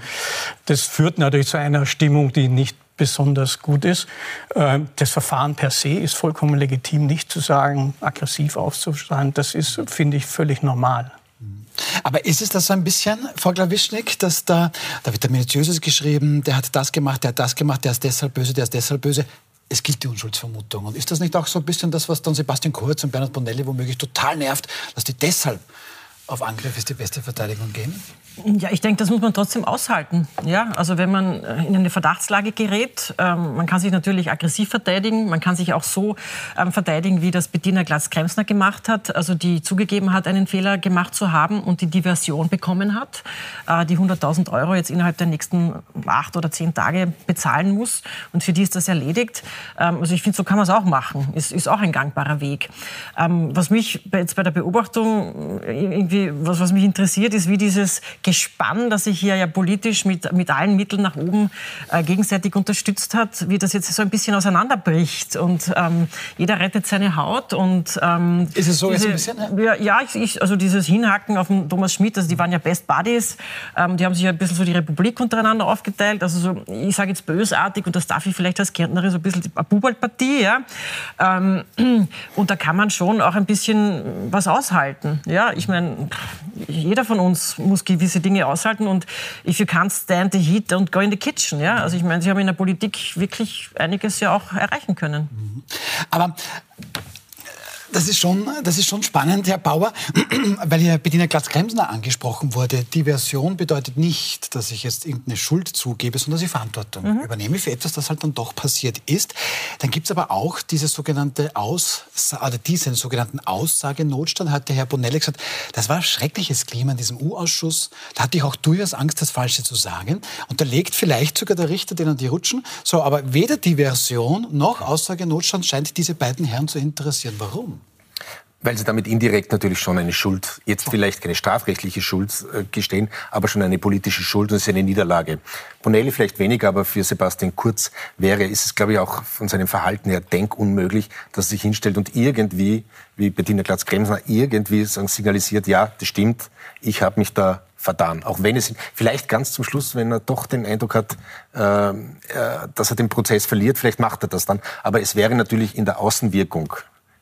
Das führt natürlich zu einer Stimmung, die nicht besonders gut ist. Ähm, das Verfahren per se ist vollkommen legitim, nicht zu sagen, aggressiv aufzuschreien. Das ist, finde ich, völlig normal. Aber ist es das so ein bisschen, Frau Glawischnik, dass da, da wird der Minutiöses geschrieben, der hat das gemacht, der hat das gemacht, der ist deshalb böse, der ist deshalb böse. Es gilt die Unschuldsvermutung. Und ist das nicht auch so ein bisschen das, was dann Sebastian Kurz und Bernhard Bonelli womöglich total nervt, dass die deshalb auf Angriff ist die beste Verteidigung gehen? Ja, ich denke, das muss man trotzdem aushalten. Ja, also wenn man äh, in eine Verdachtslage gerät, ähm, man kann sich natürlich aggressiv verteidigen, man kann sich auch so ähm, verteidigen, wie das Bettina Glatz-Kremsner gemacht hat, also die zugegeben hat, einen Fehler gemacht zu haben und die Diversion bekommen hat, äh, die 100.000 Euro jetzt innerhalb der nächsten acht oder zehn Tage bezahlen muss und für die ist das erledigt. Ähm, also ich finde, so kann man es auch machen. Ist, ist auch ein gangbarer Weg. Ähm, was mich jetzt bei der Beobachtung äh, irgendwie, was, was mich interessiert, ist, wie dieses Gespann, das sich hier ja politisch mit, mit allen Mitteln nach oben äh, gegenseitig unterstützt hat, wie das jetzt so ein bisschen auseinanderbricht. Und ähm, jeder rettet seine Haut. Und, ähm, Ist es so diese, jetzt ein bisschen? Ja, ja ich, ich, also dieses Hinhacken auf den Thomas Schmidt, also die waren ja Best Buddies. Ähm, die haben sich ja ein bisschen so die Republik untereinander aufgeteilt. Also so, ich sage jetzt bösartig, und das darf ich vielleicht als Kärntnerin so ein bisschen eine Bubalpartie. Ja? Ähm, und da kann man schon auch ein bisschen was aushalten. Ja, ich meine, jeder von uns muss gewisse gewisse Dinge aushalten und if you can't stand the heat, don't go in the kitchen. Ja? Also ich meine, Sie haben in der Politik wirklich einiges ja auch erreichen können. Aber Das ist schon, das ist schon spannend, Herr Bauer, weil hier Bettina Glatz-Kremsner angesprochen wurde. Diversion bedeutet nicht, dass ich jetzt irgendeine Schuld zugebe, sondern dass ich Verantwortung mhm. übernehme für etwas, das halt dann doch passiert ist. Dann gibt es aber auch diese sogenannte Aus oder diesen sogenannten Aussagenotstand, hat der Herr Bonelli gesagt, das war ein schreckliches Klima in diesem U-Ausschuss. Da hatte ich auch durchaus Angst, das Falsche zu sagen. Und da legt vielleicht sogar der Richter denen die Rutschen. So, aber weder Diversion noch Aussagenotstand scheint diese beiden Herren zu interessieren. Warum? Weil sie damit indirekt natürlich schon eine Schuld, jetzt vielleicht keine strafrechtliche Schuld äh, gestehen, aber schon eine politische Schuld und es ist eine Niederlage. Bonelli vielleicht weniger, aber für Sebastian Kurz wäre, ist es, glaube ich, auch von seinem Verhalten her denkunmöglich, dass er sich hinstellt und irgendwie, wie Bettina Glatz-Kremsner, irgendwie signalisiert, ja, das stimmt, ich habe mich da vertan. Auch wenn es vielleicht ganz zum Schluss, wenn er doch den Eindruck hat, äh, äh, dass er den Prozess verliert, vielleicht macht er das dann. Aber es wäre natürlich in der Außenwirkung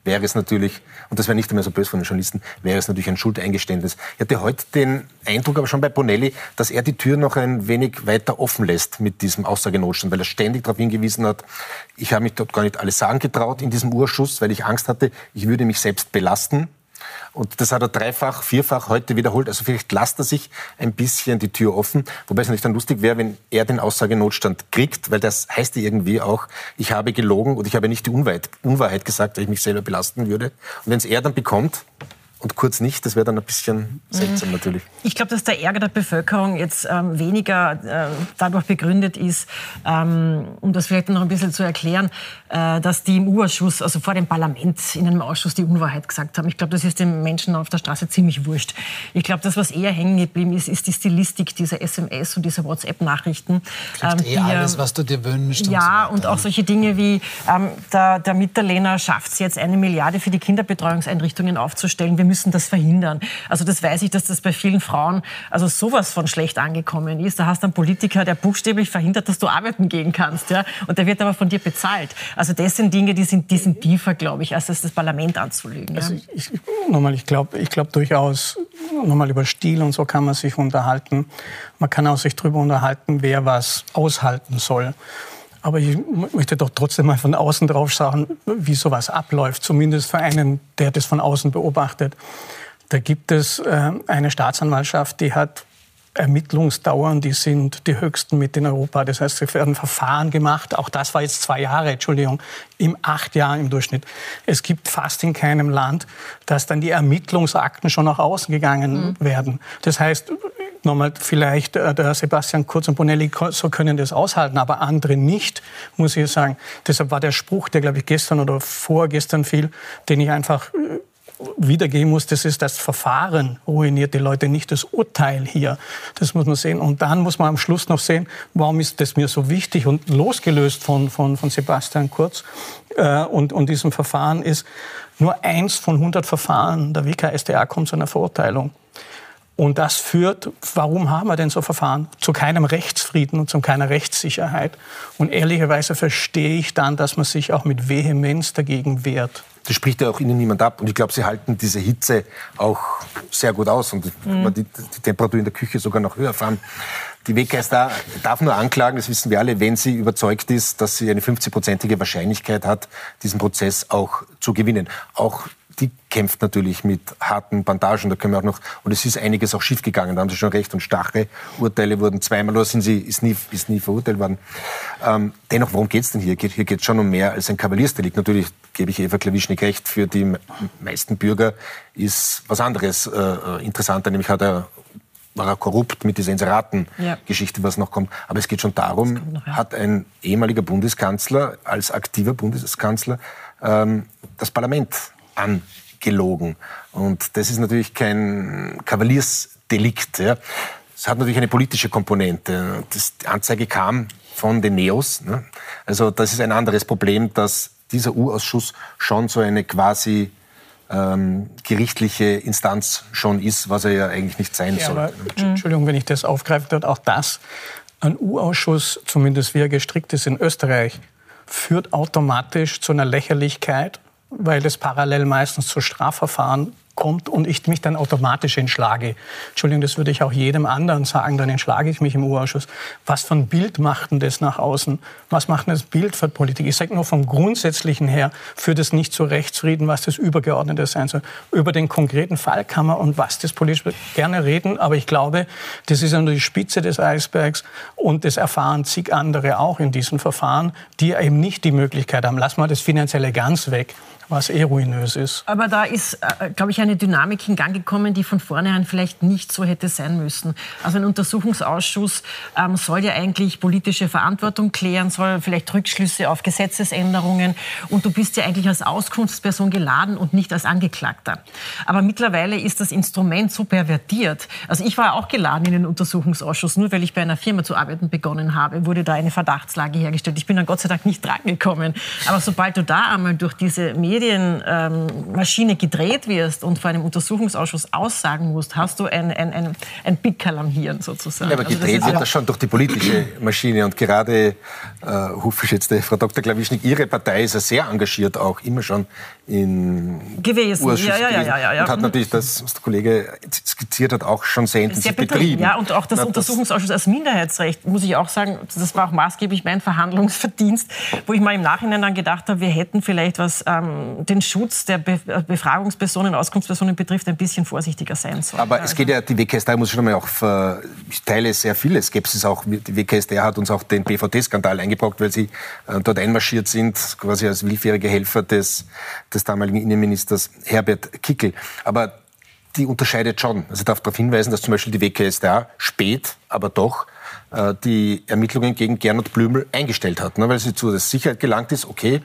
wäre es natürlich, und das wäre nicht einmal so böse von den Journalisten, wäre es natürlich ein Schuldeingeständnis. Ich hatte heute den Eindruck, aber schon bei Bonelli, dass er die Tür noch ein wenig weiter offen lässt mit diesem Aussagenotstand, weil er ständig darauf hingewiesen hat, ich habe mich dort gar nicht alles sagen getraut in diesem Urschuss, weil ich Angst hatte, ich würde mich selbst belasten. Und das hat er dreifach, vierfach heute wiederholt. Also vielleicht lasst er sich ein bisschen die Tür offen. Wobei es natürlich dann lustig wäre, wenn er den Aussagenotstand kriegt, weil das heißt ja irgendwie auch, ich habe gelogen und ich habe nicht die Unwahrheit, Unwahrheit gesagt, weil ich mich selber belasten würde. Und wenn es er dann bekommt, und kurz nicht. Das wäre dann ein bisschen seltsam mhm. natürlich. Ich glaube, dass der Ärger der Bevölkerung jetzt ähm, weniger äh, dadurch begründet ist, ähm, um das vielleicht noch ein bisschen zu erklären, äh, dass die im U-Ausschuss, also vor dem Parlament in einem Ausschuss die Unwahrheit gesagt haben. Ich glaube, das ist den Menschen auf der Straße ziemlich wurscht. Ich glaube, das, was eher hängen geblieben ist, ist die Stilistik dieser SMS und dieser WhatsApp-Nachrichten. Ähm, eh alles, was du dir wünschst. Ja, und, so und auch solche Dinge wie ähm, der, der Mitterlehner schafft es jetzt, eine Milliarde für die Kinderbetreuungseinrichtungen aufzustellen. Wir müssen das verhindern. Also das weiß ich, dass das bei vielen Frauen also sowas von schlecht angekommen ist. Da hast du einen Politiker, der buchstäblich verhindert, dass du arbeiten gehen kannst. Ja? Und der wird aber von dir bezahlt. Also das sind Dinge, die sind, die sind tiefer, glaube ich, als das, das Parlament anzulegen. Ja? Also ich, ich, nochmal, ich glaube ich glaub durchaus, nochmal über Stil und so kann man sich unterhalten. Man kann auch sich darüber unterhalten, wer was aushalten soll. Aber ich möchte doch trotzdem mal von außen drauf schauen, wie sowas abläuft, zumindest für einen, der das von außen beobachtet. Da gibt es äh, eine Staatsanwaltschaft, die hat Ermittlungsdauern, die sind die höchsten mit in Europa. Das heißt, es werden Verfahren gemacht. Auch das war jetzt zwei Jahre, Entschuldigung, im acht Jahren im Durchschnitt. Es gibt fast in keinem Land, dass dann die Ermittlungsakten schon nach außen gegangen mhm. werden. Das heißt, nochmal vielleicht äh, der Sebastian Kurz und Bonelli so können das aushalten, aber andere nicht, muss ich sagen. Deshalb war der Spruch, der glaube ich gestern oder vorgestern fiel, den ich einfach äh, wiedergeben muss, das ist das Verfahren ruiniert die Leute, nicht das Urteil hier. Das muss man sehen. Und dann muss man am Schluss noch sehen, warum ist das mir so wichtig und losgelöst von, von, von Sebastian Kurz äh, und, und diesem Verfahren ist, nur eins von 100 Verfahren der WKStA kommt zu einer Verurteilung. Und das führt, warum haben wir denn so Verfahren? Zu keinem Rechtsfrieden und zu keiner Rechtssicherheit. Und ehrlicherweise verstehe ich dann, dass man sich auch mit Vehemenz dagegen wehrt. Das spricht ja auch Ihnen niemand ab. Und ich glaube, Sie halten diese Hitze auch sehr gut aus und mhm. die, die Temperatur in der Küche sogar noch höher fahren. Die WKStA darf nur anklagen, das wissen wir alle, wenn sie überzeugt ist, dass sie eine 50-prozentige Wahrscheinlichkeit hat, diesen Prozess auch zu gewinnen. Auch die kämpft natürlich mit harten Bandagen. Da können wir auch noch, und es ist einiges auch schiefgegangen, da haben Sie schon recht. Und starke Urteile wurden zweimal, oder sind sie, ist nie, ist nie verurteilt worden. Ähm, dennoch, worum geht es denn hier? Hier geht es schon um mehr als ein Kavaliersdelikt. Natürlich gebe ich Eva Klawischnik recht, für die meisten Bürger ist was anderes äh, äh interessanter, nämlich hat er war er korrupt mit dieser Inseraten-Geschichte, was noch kommt. Aber es geht schon darum, noch, ja. hat ein ehemaliger Bundeskanzler als aktiver Bundeskanzler ähm, das Parlament angelogen. Und das ist natürlich kein Kavaliersdelikt. Ja. Es hat natürlich eine politische Komponente. Das, die Anzeige kam von den Neos. Ne? Also das ist ein anderes Problem, dass dieser U-Ausschuss schon so eine quasi ähm, gerichtliche Instanz schon ist, was er ja eigentlich nicht sein ja, soll. Aber, Entschuldigung, wenn ich das aufgreifen darf, auch das, ein U-Ausschuss, zumindest wie er gestrickt ist in Österreich, führt automatisch zu einer Lächerlichkeit weil es parallel meistens zu Strafverfahren kommt und ich mich dann automatisch entschlage. Entschuldigung, das würde ich auch jedem anderen sagen, dann entschlage ich mich im U-Ausschuss. Was für ein Bild macht denn das nach außen? Was macht denn das Bild für Politik? Ich sage nur vom Grundsätzlichen her, führt es nicht zu Rechtsfrieden, was das Übergeordnete sein soll. Über den konkreten Fall kann man und was das politisch gerne reden, aber ich glaube, das ist ja nur die Spitze des Eisbergs und das erfahren zig andere auch in diesen Verfahren, die eben nicht die Möglichkeit haben. Lass mal das Finanzielle ganz weg was eh ruinös ist. Aber da ist, äh, glaube ich, eine Dynamik in Gang gekommen, die von vornherein vielleicht nicht so hätte sein müssen. Also ein Untersuchungsausschuss ähm, soll ja eigentlich politische Verantwortung klären, soll vielleicht Rückschlüsse auf Gesetzesänderungen und du bist ja eigentlich als Auskunftsperson geladen und nicht als Angeklagter. Aber mittlerweile ist das Instrument so pervertiert. Also ich war auch geladen in den Untersuchungsausschuss, nur weil ich bei einer Firma zu arbeiten begonnen habe, wurde da eine Verdachtslage hergestellt. Ich bin dann Gott sei Dank nicht drangekommen. Aber sobald du da einmal durch diese Medien Medienmaschine ähm, gedreht wirst und vor einem Untersuchungsausschuss aussagen musst, hast du ein, ein, ein, ein Big-Kalam hier sozusagen. Ja, aber also gedreht wird das schon durch die politische Maschine. Und gerade, äh, Hufgeschätzte Frau Dr. Klawischnik, Ihre Partei ist ja sehr engagiert, auch immer schon in gewesen. Ja, ja, ja, ja, ja, Und hat natürlich das, was der Kollege skizziert hat, auch schon sehr intensiv sehr betrieben. betrieben. Ja, und auch das Na, Untersuchungsausschuss als Minderheitsrecht, muss ich auch sagen, das war auch maßgeblich mein Verhandlungsverdienst, wo ich mal im Nachhinein dann gedacht habe, wir hätten vielleicht was ähm, den Schutz der Be äh, Befragungspersonen, Auskunftspersonen betrifft, ein bisschen vorsichtiger sein soll. Aber es geht ja, die WKStA muss schon mal auch, ich teile sehr viele Skepsis auch. Die WKStA hat uns auch den BVT-Skandal eingebrockt, weil sie äh, dort einmarschiert sind, quasi als willfährige Helfer des, des damaligen Innenministers Herbert Kickel. Aber die unterscheidet schon. Also ich darf darauf hinweisen, dass zum Beispiel die WKStA spät, aber doch äh, die Ermittlungen gegen Gernot Blümel eingestellt hat, ne, weil sie zur Sicherheit gelangt ist, okay,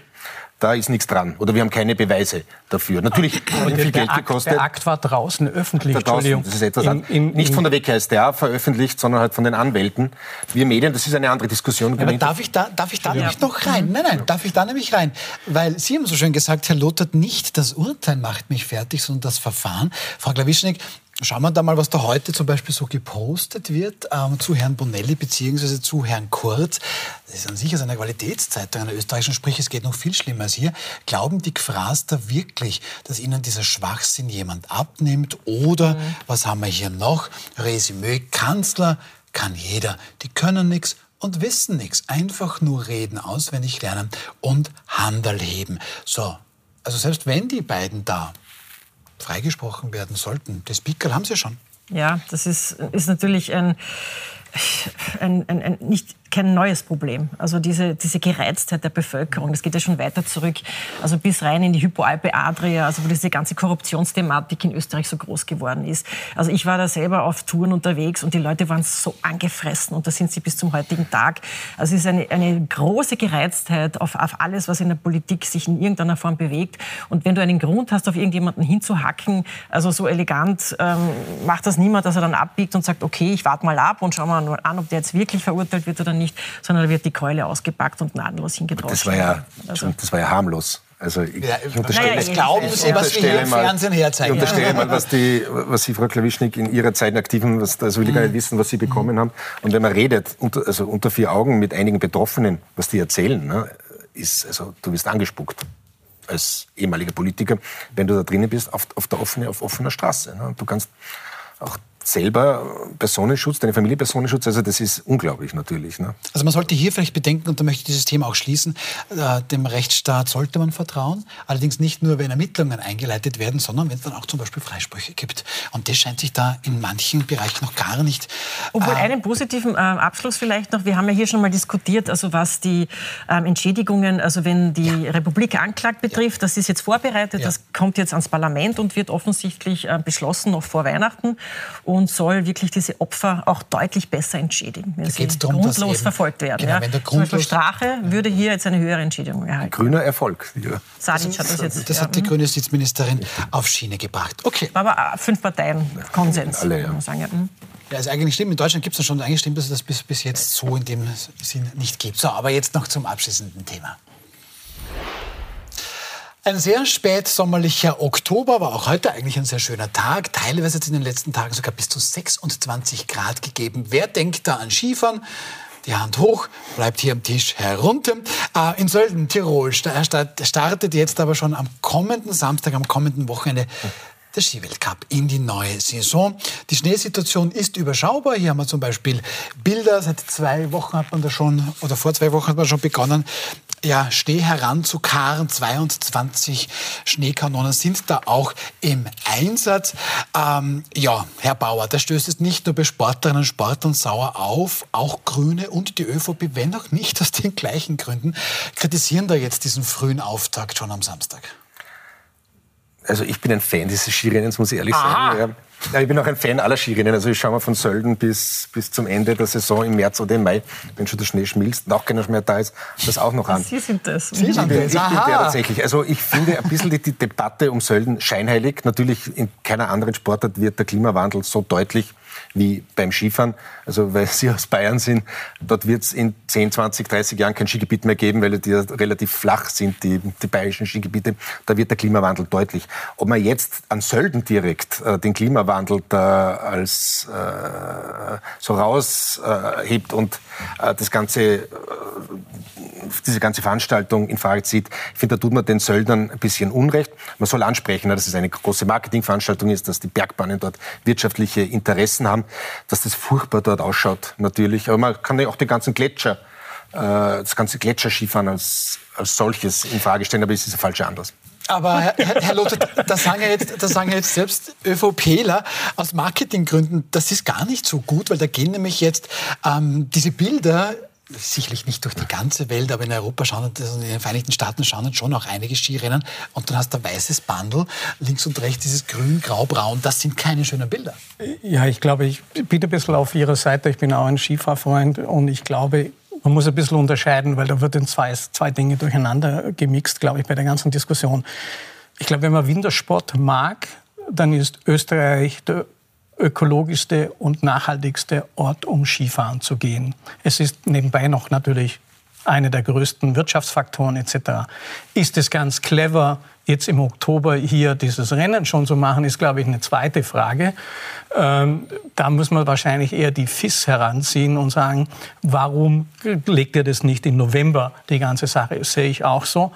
da ist nichts dran. Oder wir haben keine Beweise dafür. Natürlich hat viel Geld Akt, gekostet. Der Akt war draußen öffentlich. Da draußen, das ist etwas in, in, Nicht von der WKStA veröffentlicht, sondern halt von den Anwälten. Wir Medien, das ist eine andere Diskussion. aber darf ich da, darf ich da nämlich noch rein? Nein, nein, darf ich da nämlich rein? Weil Sie haben so schön gesagt, Herr Lothar, nicht das Urteil macht mich fertig, sondern das Verfahren. Frau Glawischnik, Schauen wir da mal, was da heute zum Beispiel so gepostet wird ähm, zu Herrn Bonelli beziehungsweise zu Herrn Kurz. Das ist an sich eine Qualitätszeitung einer österreichischen, sprich es geht noch viel schlimmer als hier. Glauben die Gefraster wirklich, dass ihnen dieser Schwachsinn jemand abnimmt? Oder, mhm. was haben wir hier noch? Resümee, Kanzler kann jeder. Die können nichts und wissen nichts. Einfach nur reden, auswendig lernen und Handel heben. So, also selbst wenn die beiden da freigesprochen werden sollten. Das Pickel haben sie schon. Ja, das ist, ist natürlich ein, ein, ein, ein nicht kein neues Problem. Also diese, diese Gereiztheit der Bevölkerung, das geht ja schon weiter zurück, also bis rein in die Hypoalpe Adria, also wo diese ganze Korruptionsthematik in Österreich so groß geworden ist. Also ich war da selber auf Touren unterwegs und die Leute waren so angefressen und da sind sie bis zum heutigen Tag. Also es ist eine, eine große Gereiztheit auf, auf alles, was in der Politik sich in irgendeiner Form bewegt. Und wenn du einen Grund hast, auf irgendjemanden hinzuhacken, also so elegant ähm, macht das niemand, dass er dann abbiegt und sagt, okay, ich warte mal ab und schau mal an, ob der jetzt wirklich verurteilt wird oder nicht, sondern da wird die Keule ausgepackt und gnadenlos hingedroschen. Das war ja, also. das war ja harmlos. Also ich, ja, ich unterstelle, naja, ich glauben Sie, was wir hier im Fernsehen herzeigen. Ich unterstelle mal, was, die, was Sie, Frau Klawischnik, in Ihrer Zeit aktiven, was, also will ich gar nicht mhm. wissen, was Sie bekommen haben. Und wenn man redet, unter, also unter vier Augen mit einigen Betroffenen, was die erzählen, ne, ist, also du wirst angespuckt als ehemaliger Politiker, wenn du da drinnen bist, auf, auf der offene, auf offener Straße. Ne? Du kannst auch selber Personenschutz, deine Familie Personenschutz, also das ist unglaublich natürlich. Ne? Also man sollte hier vielleicht bedenken, und da möchte ich dieses Thema auch schließen, äh, dem Rechtsstaat sollte man vertrauen, allerdings nicht nur, wenn Ermittlungen eingeleitet werden, sondern wenn es dann auch zum Beispiel Freisprüche gibt. Und das scheint sich da in manchen Bereichen noch gar nicht... Obwohl äh, einen positiven äh, Abschluss vielleicht noch, wir haben ja hier schon mal diskutiert, also was die ähm, Entschädigungen, also wenn die ja. Republik anklagt betrifft, ja. das ist jetzt vorbereitet, ja. das kommt jetzt ans Parlament und wird offensichtlich äh, beschlossen noch vor Weihnachten. Und und soll wirklich diese Opfer auch deutlich besser entschädigen, wenn da sie darum, grundlos verfolgt werden. Genau, ja. wenn der grundlos Zum Beispiel Strache würde hier jetzt eine höhere Entschädigung erhalten. Grüner Erfolg. Ja. Sadic hat das jetzt. Das hat die grüne Justizministerin auf Schiene gebracht. Okay. Aber äh, fünf Parteien Konsens, Alle, ja. muss man sagen. Ja. Hm. Ja, ist eigentlich stimmt. In Deutschland gibt es schon eigentlich stimmt, dass es das bis, bis jetzt so in dem Sinn nicht gibt. So, aber jetzt noch zum abschließenden Thema. Ein sehr spätsommerlicher Oktober, aber auch heute eigentlich ein sehr schöner Tag. Teilweise hat es in den letzten Tagen sogar bis zu 26 Grad gegeben. Wer denkt da an Skifahren? Die Hand hoch, bleibt hier am Tisch herunter. Äh, in Sölden, Tirol, startet jetzt aber schon am kommenden Samstag, am kommenden Wochenende der Skiweltcup in die neue Saison. Die Schneesituation ist überschaubar. Hier haben wir zum Beispiel Bilder. Seit zwei Wochen hat man da schon, oder vor zwei Wochen hat man schon begonnen, ja, Schnee heranzukarren. 22 Schneekanonen sind da auch im Einsatz. Ähm, ja, Herr Bauer, da stößt es nicht nur bei Sportlerinnen und Sportlern sauer auf, auch Grüne und die ÖVP, wenn auch nicht aus den gleichen Gründen, kritisieren da jetzt diesen frühen Auftakt schon am Samstag. Also ich bin ein Fan dieses Skirennens, muss ich ehrlich Aha. sagen. Ja. Ich bin auch ein Fan aller Skirennen. Also ich schaue mal von Sölden bis, bis zum Ende der Saison im März oder im Mai, wenn schon der Schnee schmilzt und auch keiner mehr da ist, das auch noch an. Sie sind das. Sie sind das. Ich bin der tatsächlich. Also ich finde ein bisschen die, die Debatte um Sölden scheinheilig. Natürlich in keiner anderen Sportart wird der Klimawandel so deutlich wie beim Skifahren. Also weil Sie aus Bayern sind, dort wird es in 10, 20, 30 Jahren kein Skigebiet mehr geben, weil die relativ flach sind, die, die bayerischen Skigebiete. Da wird der Klimawandel deutlich. Ob man jetzt an Sölden direkt äh, den Klimawandel da als äh, so raushebt äh, und das Ganze, äh, diese ganze Veranstaltung in Frage zieht, ich finde, da tut man den Söldnern ein bisschen Unrecht. Man soll ansprechen, dass es eine große Marketingveranstaltung ist, dass die Bergbahnen dort wirtschaftliche Interessen haben, dass das furchtbar dort ausschaut, natürlich. Aber man kann ja auch den ganzen Gletscher, äh, das ganze Gletscherskifahren als, als solches in Frage stellen, aber es ist ein falscher Anlass. Aber Herr, Herr Lothar, das sagen, ja jetzt, das sagen ja jetzt selbst ÖVPler aus Marketinggründen, das ist gar nicht so gut, weil da gehen nämlich jetzt ähm, diese Bilder sicherlich nicht durch die ganze Welt, aber in Europa schauen, in den Vereinigten Staaten schauen schon auch einige Skirennen. Und dann hast du ein weißes Bandel, links und rechts dieses grün, grau, braun, das sind keine schönen Bilder. Ja, ich glaube, ich bin ein bisschen auf Ihrer Seite, ich bin auch ein Skifahrfreund. Und ich glaube, man muss ein bisschen unterscheiden, weil da wird zwei, zwei Dinge durcheinander gemixt, glaube ich, bei der ganzen Diskussion. Ich glaube, wenn man Wintersport mag, dann ist Österreich der ökologischste und nachhaltigste Ort, um Skifahren zu gehen. Es ist nebenbei noch natürlich einer der größten Wirtschaftsfaktoren etc. Ist es ganz clever, jetzt im Oktober hier dieses Rennen schon zu machen, ist, glaube ich, eine zweite Frage. Ähm, da muss man wahrscheinlich eher die FIS heranziehen und sagen, warum legt ihr das nicht im November, die ganze Sache? Sehe ich auch so.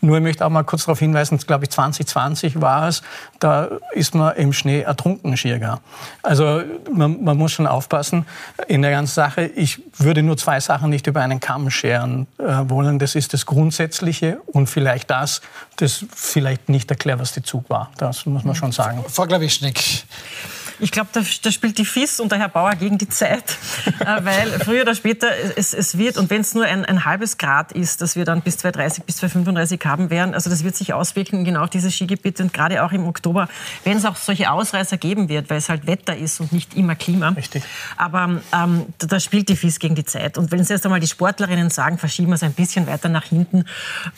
Nur ich möchte auch mal kurz darauf hinweisen, glaube ich, 2020 war es, da ist man im Schnee ertrunken, Schirger. Also man, man, muss schon aufpassen in der ganzen Sache. Ich würde nur zwei Sachen nicht über einen Kamm scheren äh, wollen. Das ist das Grundsätzliche und vielleicht das, das vielleicht nicht der cleverste Zug war. Das muss man schon sagen. Frau Glawischnik. Ich glaube, da, da, spielt die FIS und der Herr Bauer gegen die Zeit, äh, weil früher oder später es, es wird, und wenn es nur ein, ein, halbes Grad ist, dass wir dann bis 230, bis 235 haben werden, also das wird sich auswirken genau auf diese Skigebiete und gerade auch im Oktober, wenn es auch solche Ausreißer geben wird, weil es halt Wetter ist und nicht immer Klima. Richtig. Aber ähm, da, da, spielt die FIS gegen die Zeit. Und wenn Sie erst einmal die Sportlerinnen sagen, verschieben wir es ein bisschen weiter nach hinten,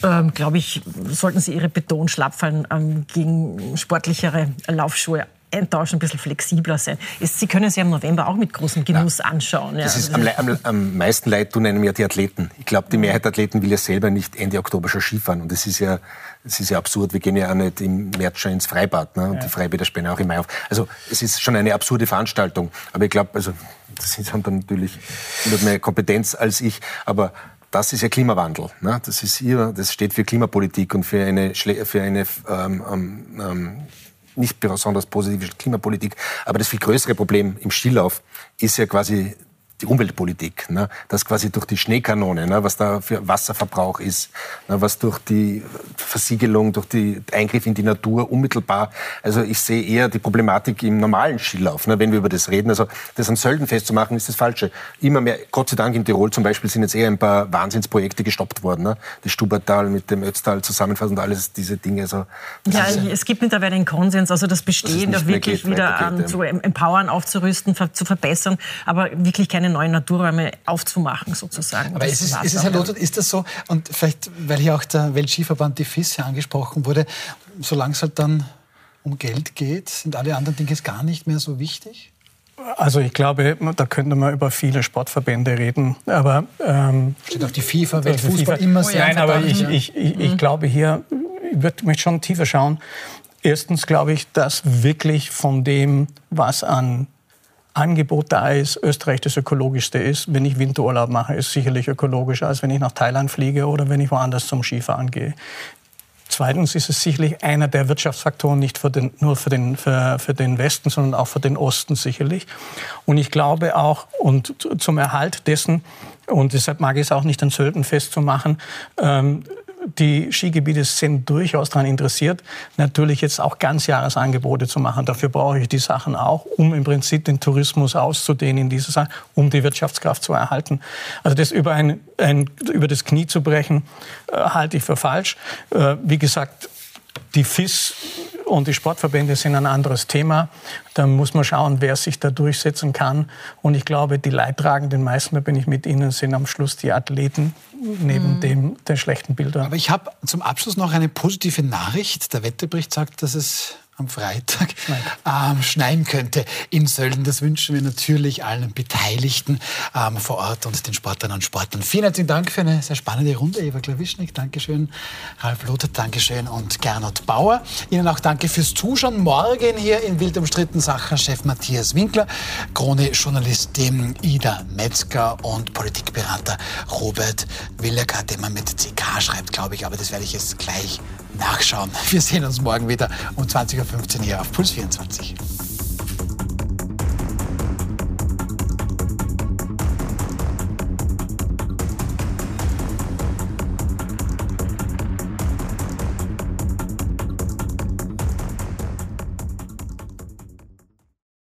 ähm, glaube ich, sollten sie ihre Betonschlapfallen ähm, gegen sportlichere Laufschuhe eintauschen, ein bisschen flexibler sein. Sie können sich im November auch mit großem Genuss ja. anschauen. Ja. Das ist am, am, am, meisten leid tun einem ja die Athleten. Ich glaube, die Mehrheit der Athleten will ja selber nicht Ende Oktober schon Skifahren. Und das ist ja, das ist ja absurd. Wir gehen ja auch nicht im März schon ins Freibad. Ne? Und ja. die Freibäder sperren auch im Mai auf. Also es ist schon eine absurde Veranstaltung. Aber ich glaube, also das haben dann natürlich mehr Kompetenz als ich. Aber das ist ja Klimawandel. Ne? Das ist hier, das steht für Klimapolitik und für eine, für eine ähm, ähm, ähm nicht besonders positive Klimapolitik. Aber das viel größere Problem im Skilauf ist ja quasi die Umweltpolitik, ne? das quasi durch die Schneekanone, ne? was da für Wasserverbrauch ist, ne? was durch die Versiegelung, durch den Eingriff in die Natur unmittelbar, also ich sehe eher die Problematik im normalen Skilauf, ne? wenn wir über das reden. Also das an Sölden festzumachen, ist das Falsche. Immer mehr, Gott sei Dank in Tirol zum Beispiel sind jetzt eher ein paar Wahnsinnsprojekte gestoppt worden. Ne? Das Stubertal mit dem Ötztal zusammenfassen und alles diese Dinge. Also, ja, es gibt mittlerweile einen Konsens, also das Bestehen doch wirklich geht, wieder ähm, zu empowern, aufzurüsten, zu verbessern, aber wirklich keine keine neuen Naturräume aufzumachen, sozusagen. Aber ist es, ist es, Herr Lothar, ist das so, und vielleicht, weil hier auch der Weltskiverband, die FIS, ja angesprochen wurde, solange es halt dann um Geld geht, sind alle anderen Dinge gar nicht mehr so wichtig? Also ich glaube, da könnte man über viele Sportverbände reden. Aber ähm, steht auch die FIFA, Weltfußball FIFA. immer sehr. Nein, aber ich, ich, ich, ich, mhm. glaube hier, ich würde möchte schon tiefer schauen. Erstens glaube ich, dass wirklich von dem, was an Angebot da ist, Österreich das ökologischste ist. Wenn ich Winterurlaub mache, ist sicherlich ökologischer, als wenn ich nach Thailand fliege oder wenn ich woanders zum Skifahren gehe. Zweitens ist es sicherlich einer der Wirtschaftsfaktoren nicht für den, nur für den, für, für den Westen, sondern auch für den Osten sicherlich. Und ich glaube auch, und zum Erhalt dessen, und deshalb mag ich es auch nicht an Sölden festzumachen, ähm, die Skigebiete sind durchaus daran interessiert, natürlich jetzt auch Ganzjahresangebote zu machen. Dafür brauche ich die Sachen auch, um im Prinzip den Tourismus auszudehnen in dieser Sache, um die Wirtschaftskraft zu erhalten. Also das über, ein, ein über das Knie zu brechen, äh, halte ich für falsch. Äh, wie gesagt, die FIS und die Sportverbände sind ein anderes Thema. Da muss man schauen, wer sich da durchsetzen kann. Und ich glaube, die Leidtragenden, meisten, da bin ich mit Ihnen, sind am Schluss die Athleten neben mhm. dem, den schlechten Bildern. Aber ich habe zum Abschluss noch eine positive Nachricht. Der Wetterbericht sagt, dass es am Freitag ähm, schneien könnte in Sölden. Das wünschen wir natürlich allen Beteiligten ähm, vor Ort und den Sportlern und Sportlern. Vielen herzlichen Dank für eine sehr spannende Runde. Eva Klawischnik, Dankeschön. Ralf Lothar, Dankeschön. Und Gernot Bauer. Ihnen auch danke fürs Zuschauen. Morgen hier in Wild umstritten Sacherchef Matthias Winkler, Krone-Journalistin Ida Metzger und Politikberater Robert Willecker, den man mit CK schreibt, glaube ich. Aber das werde ich jetzt gleich nachschauen. Wir sehen uns morgen wieder um 20.15 Uhr hier auf Puls 24.